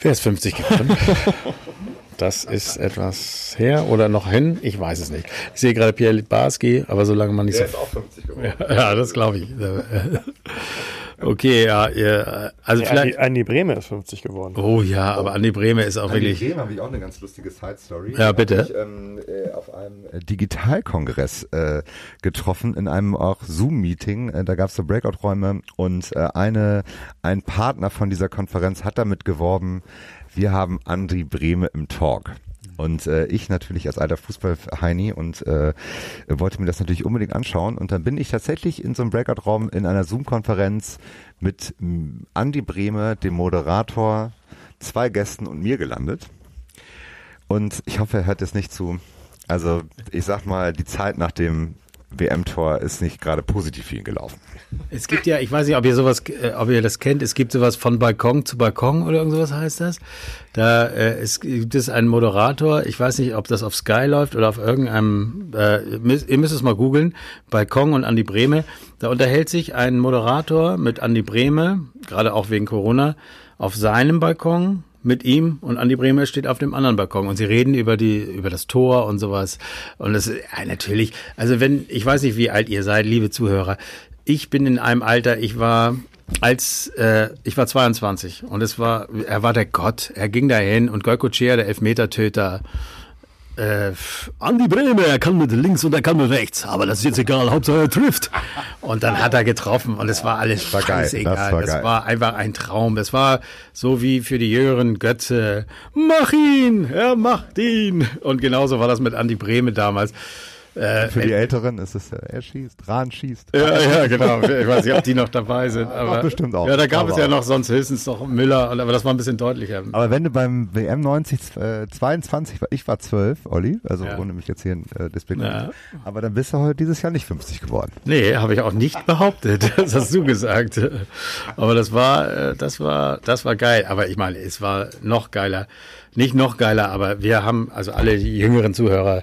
Wer ist 50 geworden? *laughs* Das ist etwas her oder noch hin? Ich weiß es nicht. Ich sehe gerade Pierre Barski, aber solange man nicht so. auch 50 geworden. Ja, das glaube ich. *laughs* Okay, ja, ihr, also Nee, vielleicht. Andi, Andi Breme ist 50 geworden. Oh ja, aber Andi Breme ist auch An die wirklich. Bremen habe ich auch eine ganz lustige Side-Story. Ja, bitte. Hab Ich, ähm, äh, auf einem äh, Digitalkongress äh, getroffen, in einem auch Zoom-Meeting. Äh, da gab es so Breakout-Räume und äh, eine, ein Partner von dieser Konferenz hat damit geworben, wir haben Andri Brehme im Talk. Und äh, ich natürlich als alter Fußball-Heini und äh, wollte mir das natürlich unbedingt anschauen. Und dann bin ich tatsächlich in so einem Breakout-Raum in einer Zoom-Konferenz mit m, Andi Brehme, dem Moderator, zwei Gästen und mir gelandet. Und ich hoffe, er hört es nicht zu. Also ich sag mal, die Zeit nach dem WM-Tor ist nicht gerade positiv für ihn gelaufen. Es gibt ja, ich weiß nicht, ob ihr sowas, äh, ob ihr das kennt, es gibt sowas von Balkon zu Balkon oder irgend sowas heißt das. Da äh, es gibt es einen Moderator, ich weiß nicht, ob das auf Sky läuft oder auf irgendeinem, äh, ihr müsst- es mal googeln, Balkon und Andi Breme. Da unterhält sich ein Moderator mit Andi Breme, gerade auch wegen Corona, auf seinem Balkon mit ihm und Andi Bremer steht auf dem anderen Balkon und sie reden über die über das Tor und sowas. Und das ja, natürlich also wenn ich weiß nicht wie alt ihr seid liebe Zuhörer. Ich bin in einem Alter ich war als äh, ich war 22 und es war er war der Gott. Er ging dahin und Goikocea der Elfmetertöter äh, Andi Bremer, er kann mit links und er kann mit rechts, aber das ist jetzt egal, Hauptsache er trifft. Und dann hat er getroffen und es war alles war geil, scheißegal. das war das geil. war einfach ein Traum. Das war so wie für die jüngeren Götze. Mach ihn, er macht ihn. Und genauso war das mit Andi Brehme damals. Äh, Für die Älteren ist es, äh, er schießt, Rahn schießt. ja, ja, genau. Ich weiß nicht, ob die noch dabei sind. Aber, bestimmt auch. Ja, da gab Aber es ja noch sonst höchstens noch Müller, aber das war ein bisschen deutlicher. Aber wenn du beim WM 90 äh, 22, war- ich war 12, Olli, also Ja. ohne mich jetzt hier in äh, Disziplin. Ja. Aber dann bist du heute dieses Jahr nicht 50 geworden. Nee, habe ich auch nicht behauptet. *laughs* Das hast du gesagt. Aber das war, äh, das war, das war geil. Aber ich meine, es war noch geiler. Nicht noch geiler, aber wir haben, also alle die jüngeren Zuhörer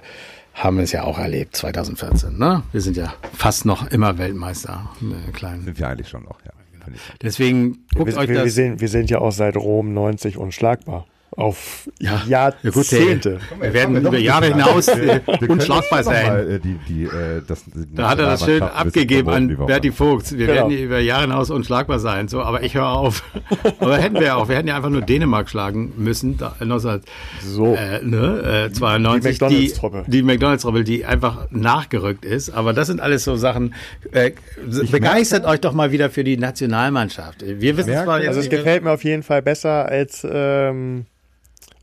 haben es ja auch erlebt, 2014. Ne? Wir sind ja fast noch immer Weltmeister. Äh, kleinen. Sind wir eigentlich schon noch, ja. Deswegen guckt Wir, euch wir, wir, das. sind, wir sind ja auch seit Rom 90 unschlagbar. Auf Ja, ja gut, Jahrzehnte. wir werden über Jahre hinaus äh, unschlagbar sein. Mal, äh, die, die, äh, das, die Da hat er das schön abgegeben an. Berti Vogt. Wir Genau. werden über Jahre hinaus unschlagbar sein. So, aber ich höre auf. *laughs* aber hätten wir ja auch. Wir hätten ja einfach nur Dänemark schlagen müssen. Da, 19, So. äh, ne, äh, 92. Die McDonald's-Truppe. Die, die McDonalds-Truppe, die einfach nachgerückt ist. Aber das sind alles so Sachen. Äh, begeistert euch doch mal wieder für die Nationalmannschaft. Wir wissen merke, zwar jetzt Also es gefällt mir auf jeden Fall besser als ähm,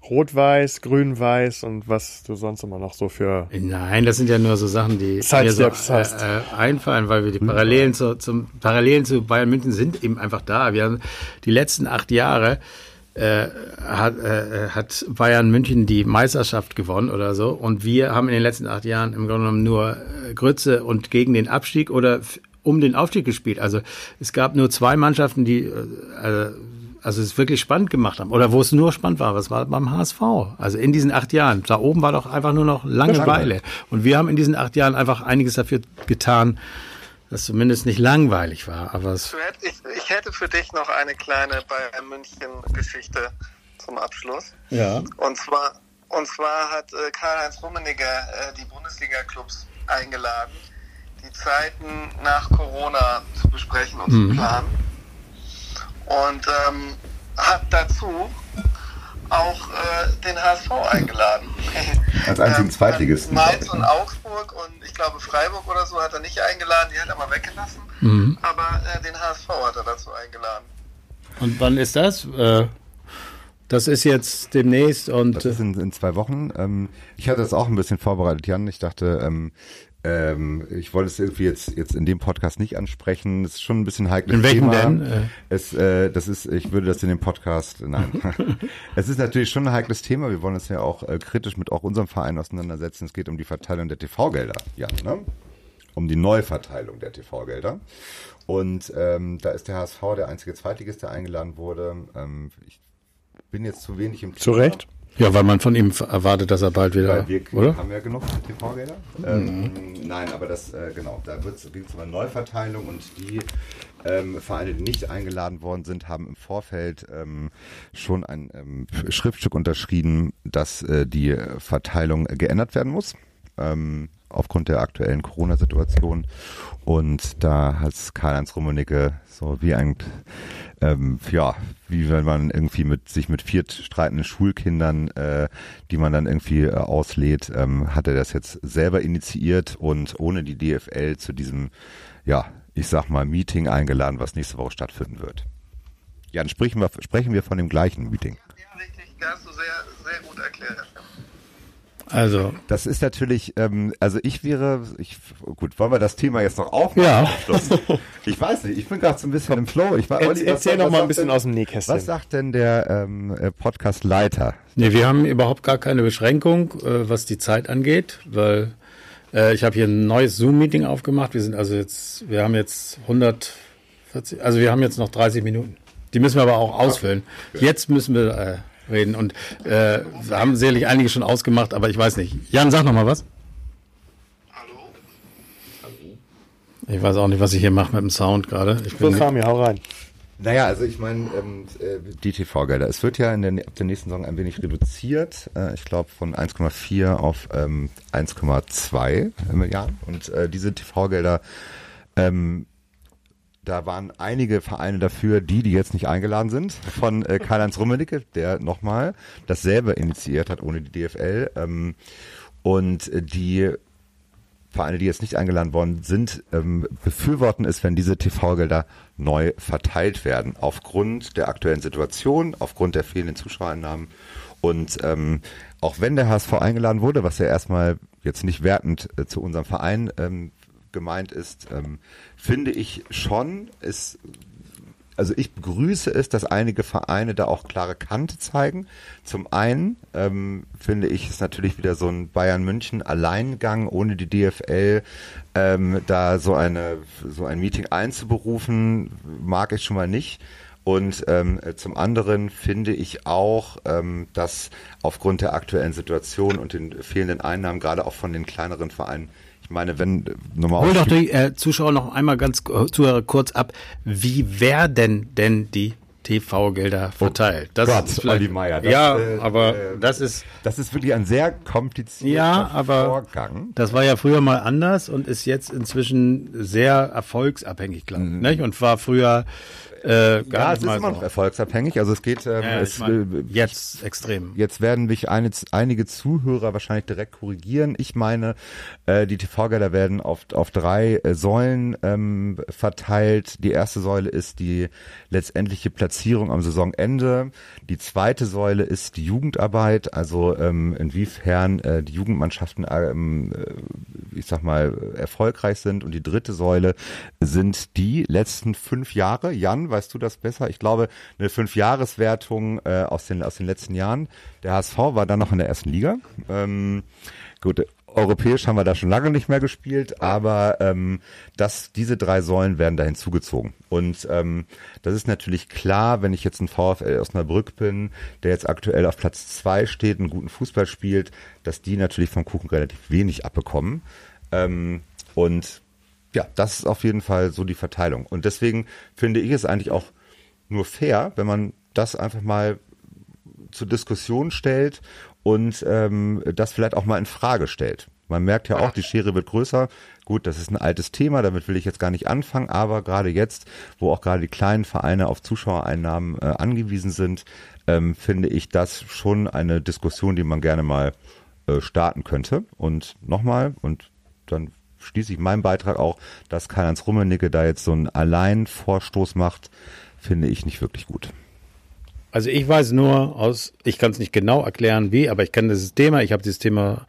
Rot-Weiß, Grün-Weiß und was du sonst immer noch so für. Nein, das sind ja nur so Sachen, die mir so äh, äh, einfallen, weil wir die Parallelen zu, zum Parallelen zu Bayern München sind eben einfach da. Wir haben die letzten acht Jahre äh, hat, äh, hat Bayern München die Meisterschaft gewonnen oder so und wir haben in den letzten acht Jahren im Grunde genommen nur äh, Grütze und gegen den Abstieg oder um den Aufstieg gespielt. Also es gab nur zwei Mannschaften, die äh, äh, also es wirklich spannend gemacht haben. Oder wo es nur spannend war, das war beim HSV. Also in diesen acht Jahren. Da oben war doch einfach nur noch Langeweile. Und wir haben in diesen acht Jahren einfach einiges dafür getan, dass zumindest nicht langweilig war. Aber es, Ich, ich hätte für dich noch eine kleine Bayern München-Geschichte zum Abschluss. ja. Und zwar, und zwar hat äh, Karl-Heinz Rummenigge äh, die Bundesliga-Clubs eingeladen, die Zeiten nach Corona zu besprechen und zu planen. Und ähm, hat dazu auch äh, den HSV eingeladen. *laughs* Als einzigen Ähm, Zweitligisten, Mainz und? Augsburg und ich glaube Freiburg oder so hat er nicht eingeladen, die hat er mal weggelassen. Aber äh, den HSV hat er dazu eingeladen. Und wann ist das? Äh, das ist jetzt demnächst und Das ist in, in zwei Wochen. Ähm, ich hatte das auch ein bisschen vorbereitet, Jan. Ich dachte, ähm, ähm, ich wollte es irgendwie jetzt, jetzt in dem Podcast nicht ansprechen. Es ist schon ein bisschen heikles In welchem Thema. denn? Äh. Es, äh, das ist, ich würde das in dem Podcast, nein. *laughs* es ist natürlich schon ein heikles Thema. Wir wollen uns ja auch äh, kritisch mit auch unserem Verein auseinandersetzen. Es geht um die Verteilung der TV-Gelder, Jan, ne? Um die Neuverteilung der TV-Gelder. Und ähm, da ist der HSV der einzige Zweitligist, der eingeladen wurde. Ähm, ich bin jetzt zu wenig im Zu Thema. Recht. Ja, weil man von ihm erwartet, dass er bald wieder, Weil wir oder? haben ja genug TV-Gelder. Ähm, nein, aber das, äh, genau, da geht es eine Neuverteilung und die ähm, Vereine, die nicht eingeladen worden sind, haben im Vorfeld ähm, schon ein ähm, Schriftstück unterschrieben, dass äh, die Verteilung geändert werden muss. Ähm, aufgrund der aktuellen Corona-Situation. Und da hat Karl-Heinz Rummenigge so wie ein, ähm, ja, wie wenn man irgendwie mit sich mit vier streitenden Schulkindern, äh, die man dann irgendwie äh, auslädt, ähm, hat er das jetzt selber initiiert und ohne die DFL zu diesem, ja, ich sag mal, Meeting eingeladen, was nächste Woche stattfinden wird. Jan, sprechen wir, sprechen wir von dem gleichen Meeting. Ja, richtig, das hast du sehr, sehr gut erklärt. Also, Das ist natürlich, ähm, also ich wäre, ich, gut, wollen wir das Thema jetzt noch aufmachen? Ja. Ich weiß nicht, ich bin gerade so ein bisschen im Flow. Ich war, Olli, erzähl was noch mal ein bisschen denn- aus dem Nähkästchen. Was sagt denn der ähm, äh, Podcast-Leiter? nee, wir haben überhaupt gar keine Beschränkung, äh, was die Zeit angeht, weil äh, ich habe hier ein neues Zoom-Meeting aufgemacht. Wir sind also jetzt, wir haben jetzt 140, also wir haben jetzt noch 30 Minuten. Die müssen wir aber auch ausfüllen. Jetzt müssen wir äh, reden und äh, haben sicherlich einige schon ausgemacht, aber ich weiß nicht. Jan, sag noch mal was. Hallo? Ich weiß auch nicht, was ich hier mache mit dem Sound gerade. Ich bin So, Sami, hau rein. Naja, also ich meine, ähm, äh, die TV-Gelder. Es wird ja in der, ab der nächsten Saison ein wenig reduziert. Äh, ich glaube von 1,4 auf ähm, 1,2 Milliarden. Und äh, diese TV-Gelder, ähm, da waren einige Vereine dafür, die, die jetzt nicht eingeladen sind, von äh, Karl-Heinz Rummenigge, der nochmal das selber initiiert hat, ohne die DFL. Ähm, und äh, die Vereine, die jetzt nicht eingeladen worden sind, ähm, befürworten es, wenn diese TV-Gelder neu verteilt werden. Aufgrund der aktuellen Situation, aufgrund der fehlenden Zuschauereinnahmen. Und ähm, auch wenn der HSV eingeladen wurde, was ja erstmal jetzt nicht wertend äh, zu unserem Verein ähm, gemeint ist, ähm, finde ich schon, ist also ich begrüße es, dass einige Vereine da auch klare Kante zeigen. Zum einen ähm, finde ich es natürlich wieder so ein Bayern München Alleingang ohne die DFL ähm, da so eine so ein Meeting einzuberufen mag ich schon mal nicht. Und ähm, zum anderen finde ich auch, ähm, dass aufgrund der aktuellen Situation und den fehlenden Einnahmen gerade auch von den kleineren Vereinen, ich meine, wenn äh, nochmal Hol doch die äh, Zuschauer noch einmal ganz äh, Zuhörer kurz ab. Wie werden denn die TV-Gelder verteilt? Das Oh Gott, ist vielleicht- Meier, das, ja, äh, aber äh, das ist Das ist wirklich ein sehr komplizierter ja, aber Vorgang. das war ja früher mal anders und ist jetzt inzwischen sehr erfolgsabhängig, glaube ich. Mhm. Und war früher Äh, ja, es ist immer so. noch erfolgsabhängig. Also es geht, ähm, Ja, es, mein, jetzt extrem. Jetzt werden mich eine, einige Zuhörer wahrscheinlich direkt korrigieren. Ich meine, äh, die TV-Gelder werden auf, auf drei äh, Säulen ähm, verteilt. Die erste Säule ist die letztendliche Platzierung am Saisonende. Die zweite Säule ist die Jugendarbeit, also ähm, inwiefern äh, die Jugendmannschaften, ähm, äh, ich sag mal, erfolgreich sind. Und die dritte Säule sind die letzten fünf Jahre. Jan, weißt du das besser? Ich glaube, eine Fünfjahreswertung äh, aus, den, aus den letzten Jahren. Der HSV war dann noch in der ersten Liga. Ähm, gut, europäisch haben wir da schon lange nicht mehr gespielt, aber ähm, das, diese drei Säulen werden da hinzugezogen. Und ähm, das ist natürlich klar, wenn ich jetzt ein VfL Osnabrück bin, der jetzt aktuell auf Platz zwei steht, einen guten Fußball spielt, dass die natürlich vom Kuchen relativ wenig abbekommen. Ähm, und ja, das ist auf jeden Fall so die Verteilung. Und deswegen finde ich es eigentlich auch nur fair, wenn man das einfach mal zur Diskussion stellt und ähm, das vielleicht auch mal in Frage stellt. Man merkt ja auch, die Schere wird größer. Gut, das ist ein altes Thema, damit will ich jetzt gar nicht anfangen, aber gerade jetzt, wo auch gerade die kleinen Vereine auf Zuschauereinnahmen äh, angewiesen sind, ähm, finde ich das schon eine Diskussion, die man gerne mal äh, starten könnte. Und nochmal, und dann schließe ich meinen Beitrag auch, dass Karl-Heinz Rummenigge da jetzt so einen Alleinvorstoß macht, finde ich nicht wirklich gut. Also ich weiß nur aus, ich kann es nicht genau erklären, wie, aber ich kenne dieses Thema, ich habe dieses Thema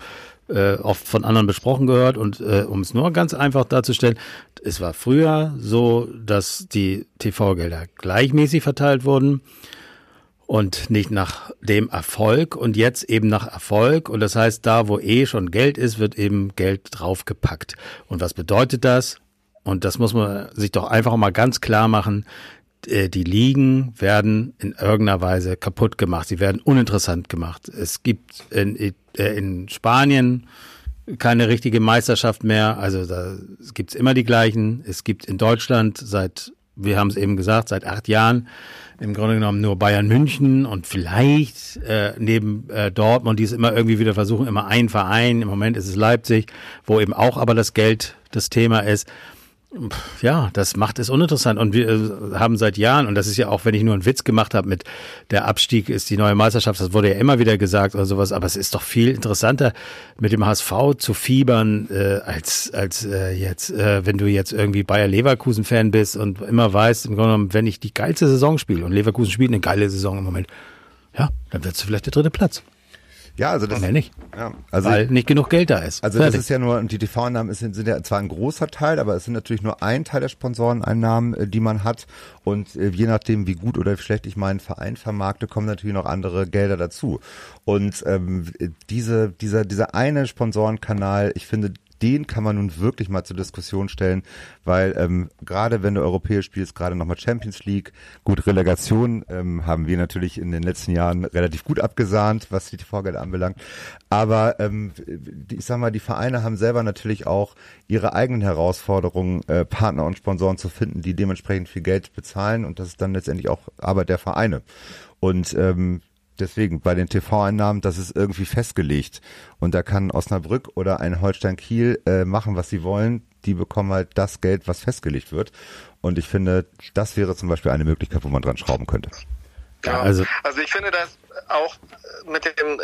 äh, oft von anderen besprochen gehört und äh, um es nur ganz einfach darzustellen, es war früher so, dass die TV-Gelder gleichmäßig verteilt wurden und nicht nach dem Erfolg und jetzt eben nach Erfolg und das heißt, da wo eh schon Geld ist, wird eben Geld draufgepackt. Und was bedeutet das? Und das muss man sich doch einfach mal ganz klar machen. äh, Die Ligen werden in irgendeiner Weise kaputt gemacht. Sie werden uninteressant gemacht. Es gibt in, äh, in Spanien keine richtige Meisterschaft mehr. Also da gibt's immer die gleichen. Es gibt in Deutschland seit, wir haben es eben gesagt, seit acht Jahren im Grunde genommen nur Bayern München und vielleicht äh, neben äh, Dortmund, die es immer irgendwie wieder versuchen, immer ein Verein. Im Moment ist es Leipzig, wo eben auch aber das Geld das Thema ist. Ja, das macht es uninteressant und wir äh, haben seit Jahren und das ist ja auch, wenn ich nur einen Witz gemacht habe mit der Abstieg ist die neue Meisterschaft, das wurde ja immer wieder gesagt oder sowas, aber es ist doch viel interessanter mit dem HSV zu fiebern äh, als als äh, jetzt, äh, wenn du jetzt irgendwie Bayer Leverkusen Fan bist und immer weißt, im Grunde genommen, wenn ich die geilste Saison spiele und Leverkusen spielt eine geile Saison im Moment, ja, dann wird's vielleicht der dritte Platz. Ja, also das, Mehr nicht, ja, also weil nicht genug Geld da ist. Also das Fertig. ist ja nur, und die TV-Einnahmen sind, sind ja zwar ein großer Teil, aber es sind natürlich nur ein Teil der Sponsoreneinnahmen, äh, die man hat. Und äh, je nachdem, wie gut oder wie schlecht ich meinen Verein vermarkte, kommen natürlich noch andere Gelder dazu. Und ähm, diese, dieser, dieser eine Sponsorenkanal, ich finde, den kann man nun wirklich mal zur Diskussion stellen, weil ähm, gerade wenn du europäisch spielst, gerade nochmal Champions League, gut Relegation ähm, haben wir natürlich in den letzten Jahren relativ gut abgesahnt, was die TV-Gelder anbelangt. Aber ähm, ich sag mal, die Vereine haben selber natürlich auch ihre eigenen Herausforderungen, äh, Partner und Sponsoren zu finden, die dementsprechend viel Geld bezahlen und das ist dann letztendlich auch Arbeit der Vereine. Und ähm, Deswegen bei den TV-Einnahmen, das ist irgendwie festgelegt. Und da kann Osnabrück oder ein Holstein Kiel äh, machen, was sie wollen. Die bekommen halt das Geld, was festgelegt wird. Und ich finde, das wäre zum Beispiel eine Möglichkeit, wo man dran schrauben könnte. Ja, also- also, ich finde das auch mit dem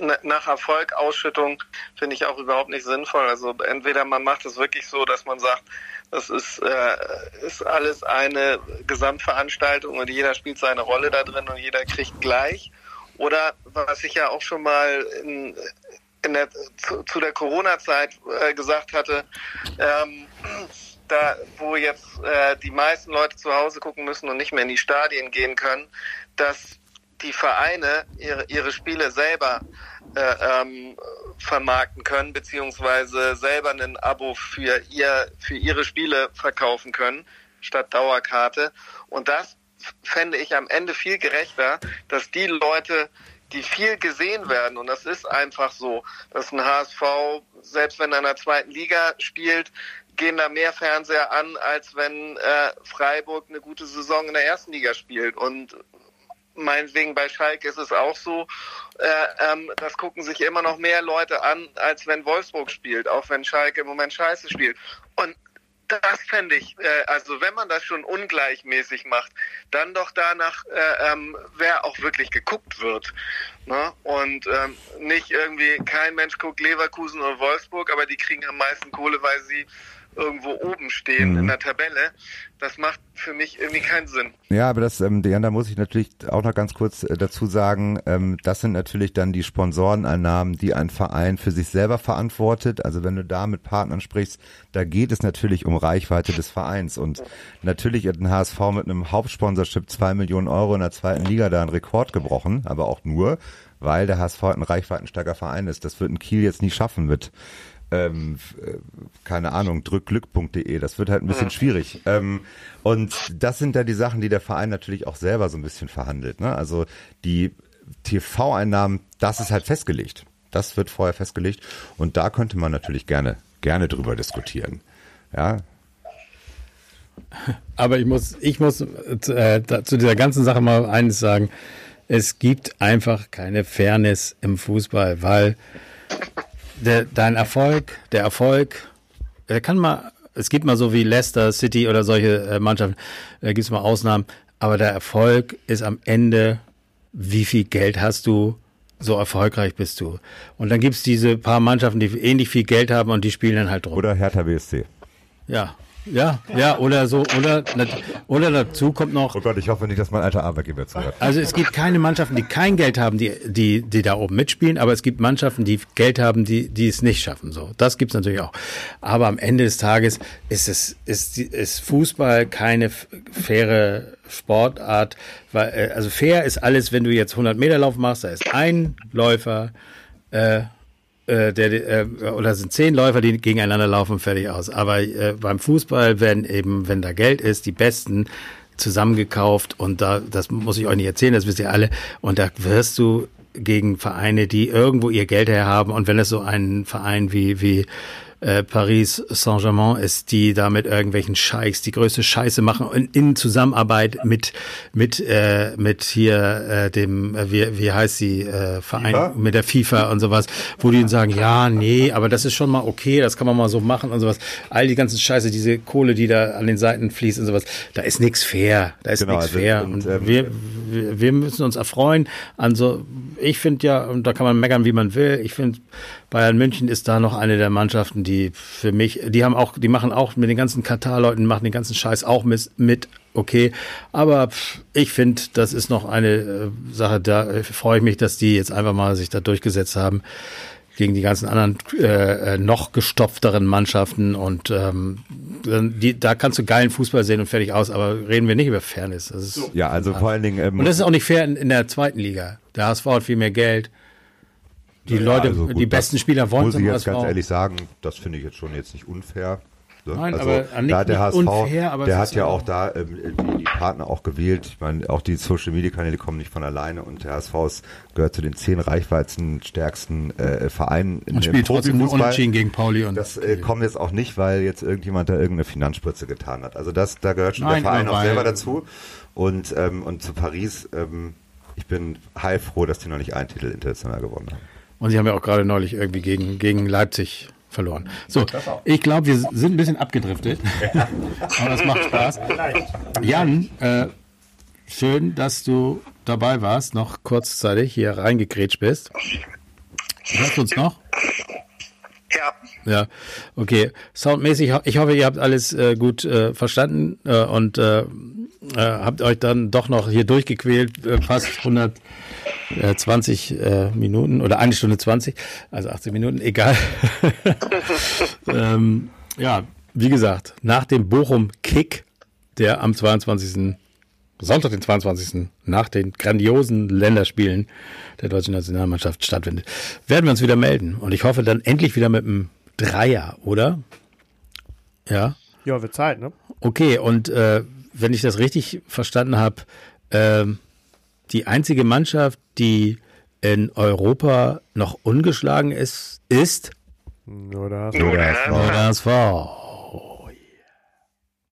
äh, nach Erfolg Ausschüttung finde ich auch überhaupt nicht sinnvoll. Also entweder man macht es wirklich so, dass man sagt, das ist, äh, ist alles eine Gesamtveranstaltung und jeder spielt seine Rolle da drin und jeder kriegt gleich. Oder was ich ja auch schon mal in, in der, zu, zu der Corona-Zeit äh, gesagt hatte, ähm, *clears throat* da wo jetzt äh, die meisten Leute zu Hause gucken müssen und nicht mehr in die Stadien gehen können, dass die Vereine ihre, ihre Spiele selber äh, ähm, vermarkten können, beziehungsweise selber ein Abo für ihr für ihre Spiele verkaufen können, statt Dauerkarte. Und das fände ich am Ende viel gerechter, dass die Leute, die viel gesehen werden, und das ist einfach so, dass ein HSV, selbst wenn er in der zweiten Liga spielt, gehen da mehr Fernseher an, als wenn äh, Freiburg eine gute Saison in der ersten Liga spielt. Und meinetwegen bei Schalke ist es auch so, äh, ähm, das gucken sich immer noch mehr Leute an, als wenn Wolfsburg spielt, auch wenn Schalke im Moment scheiße spielt. Und das fände ich, äh, also wenn man das schon ungleichmäßig macht, dann doch danach, äh, ähm, wer auch wirklich geguckt wird. Ne? Und ähm, nicht irgendwie, kein Mensch guckt Leverkusen oder Wolfsburg, aber die kriegen am meisten Kohle, weil sie irgendwo oben stehen Mhm. in der Tabelle. Das macht für mich irgendwie keinen Sinn. Ja, aber das, ähm, Diana, da muss ich natürlich auch noch ganz kurz äh, dazu sagen, ähm, das sind natürlich dann die Sponsoreneinnahmen, die ein Verein für sich selber verantwortet. Also wenn du da mit Partnern sprichst, da geht es natürlich um Reichweite des Vereins. Und natürlich hat ein HSV mit einem Hauptsponsorship zwei Millionen Euro in der zweiten Liga da einen Rekord gebrochen, aber auch nur, weil der HSV ein reichweitenstarker Verein ist. Das wird ein Kiel jetzt nie schaffen mit ähm, äh, keine Ahnung, drückglück.de. Das wird halt ein bisschen schwierig. Ähm, und das sind da die Sachen, die der Verein natürlich auch selber so ein bisschen verhandelt. Ne? Also die TV-Einnahmen, das ist halt festgelegt. Das wird vorher festgelegt. Und da könnte man natürlich gerne, gerne drüber diskutieren. Ja, Aber ich muss, ich muss äh, da, zu dieser ganzen Sache mal eines sagen. Es gibt einfach keine Fairness im Fußball, weil der, dein Erfolg, der Erfolg, der kann mal, es gibt mal so wie Leicester City oder solche äh, Mannschaften, da gibt es mal Ausnahmen, aber der Erfolg ist am Ende, wie viel Geld hast du, so erfolgreich bist du. Und dann gibt es diese paar Mannschaften, die ähnlich viel Geld haben und die spielen dann halt drum. oder Hertha BSC. Ja, ja, ja, oder so, oder, oder dazu kommt noch, Oh Gott, ich hoffe nicht, dass mein alter Arbeitgeber zuhört. also es gibt keine Mannschaften, die kein Geld haben, die, die, die da oben mitspielen, aber es gibt Mannschaften, die Geld haben, die, die es nicht schaffen. So, das gibt's natürlich auch. Aber am Ende des Tages ist es, ist, ist Fußball keine faire Sportart, weil, äh, also fair ist alles, wenn du jetzt 100 Meter Lauf machst, da ist ein Läufer, äh, äh, der, äh, oder sind zehn Läufer, die gegeneinander laufen, fertig aus. Aber äh, beim Fußball werden eben, wenn da Geld ist, die Besten zusammengekauft und da, das muss ich euch nicht erzählen, das wisst ihr alle. Und da wirst du gegen Vereine, die irgendwo ihr Geld herhaben und wenn es so ein Verein wie, wie äh, Paris Saint-Germain ist, die da mit irgendwelchen Scheichs die größte Scheiße machen in, in Zusammenarbeit mit mit äh, mit hier äh, dem äh, wie wie heißt sie äh, Verein FIFA? mit der FIFA und sowas, wo die dann sagen, ja, nee, aber das ist schon mal okay, das kann man mal so machen und sowas. All die ganzen Scheiße, diese Kohle, die da an den Seiten fließt und sowas, da ist nichts fair, da ist Genau, nichts also, fair. und, Und, ähm, wir, wir, wir müssen uns erfreuen an so, ich finde ja, und da kann man meckern, wie man will, ich finde, Bayern München ist da noch eine der Mannschaften, die für mich, die haben auch, die machen auch mit den ganzen Katar-Leuten, machen den ganzen Scheiß auch mit, okay. Aber ich finde, das ist noch eine äh, Sache, da äh, freue ich mich, dass die jetzt einfach mal sich da durchgesetzt haben gegen die ganzen anderen äh, äh, noch gestopfteren Mannschaften und ähm, die, da kannst du geilen Fußball sehen und fertig aus, aber reden wir nicht über Fairness. Das ist, Ja, also vor allen Dingen. Ähm, und das ist auch nicht fair in, in der zweiten Liga. Der HSV hat viel mehr Geld. Die Leute, also gut, die besten Spieler wollen Muss ich jetzt ganz ehrlich sagen, das finde ich jetzt schon jetzt nicht unfair. Ne? Nein, also, aber nicht- da hat der nicht HSV, unfair, der hat ja auch- da ähm, die, die Partner auch gewählt. Ich meine, auch die Social Media Kanäle kommen nicht von alleine und der HSV gehört zu den zehn reichweitsten, stärksten äh, Vereinen in und spielt trotzdem unentschieden gegen Pauli. Und Das äh, kommt jetzt auch nicht, weil jetzt irgendjemand da irgendeine Finanzspritze getan hat. Also das, da gehört schon Nein, der Verein auch selber dazu. Und, ähm, und zu Paris, ähm, ich bin heilfroh, dass die noch nicht einen Titel international gewonnen haben. Und sie haben ja auch gerade neulich irgendwie gegen, gegen Leipzig verloren. So, ich glaube, wir sind ein bisschen abgedriftet. *laughs* Aber das macht Spaß. Jan, äh, schön, dass du dabei warst, noch kurzzeitig hier reingekrätscht bist. Hörst du uns noch? Ja, Ja, okay. Soundmäßig, ich hoffe, ihr habt alles äh, gut äh, verstanden äh, und äh, äh, habt euch dann doch noch hier durchgequält, äh, fast 120 äh, Minuten oder eine Stunde 20, also 18 Minuten, egal. *laughs* ähm, ja, wie gesagt, nach dem Bochum-Kick, der am 22. Sonntag, den 22. nach den grandiosen Länderspielen der deutschen Nationalmannschaft stattfindet, werden wir uns wieder melden. Und ich hoffe dann endlich wieder mit einem Dreier, oder? Ja. Ja, wird Zeit, ne? Okay, und äh, wenn ich das richtig verstanden habe, ähm, die einzige Mannschaft, die in Europa noch ungeschlagen ist, ist Nur das. Oder es war- der HSV.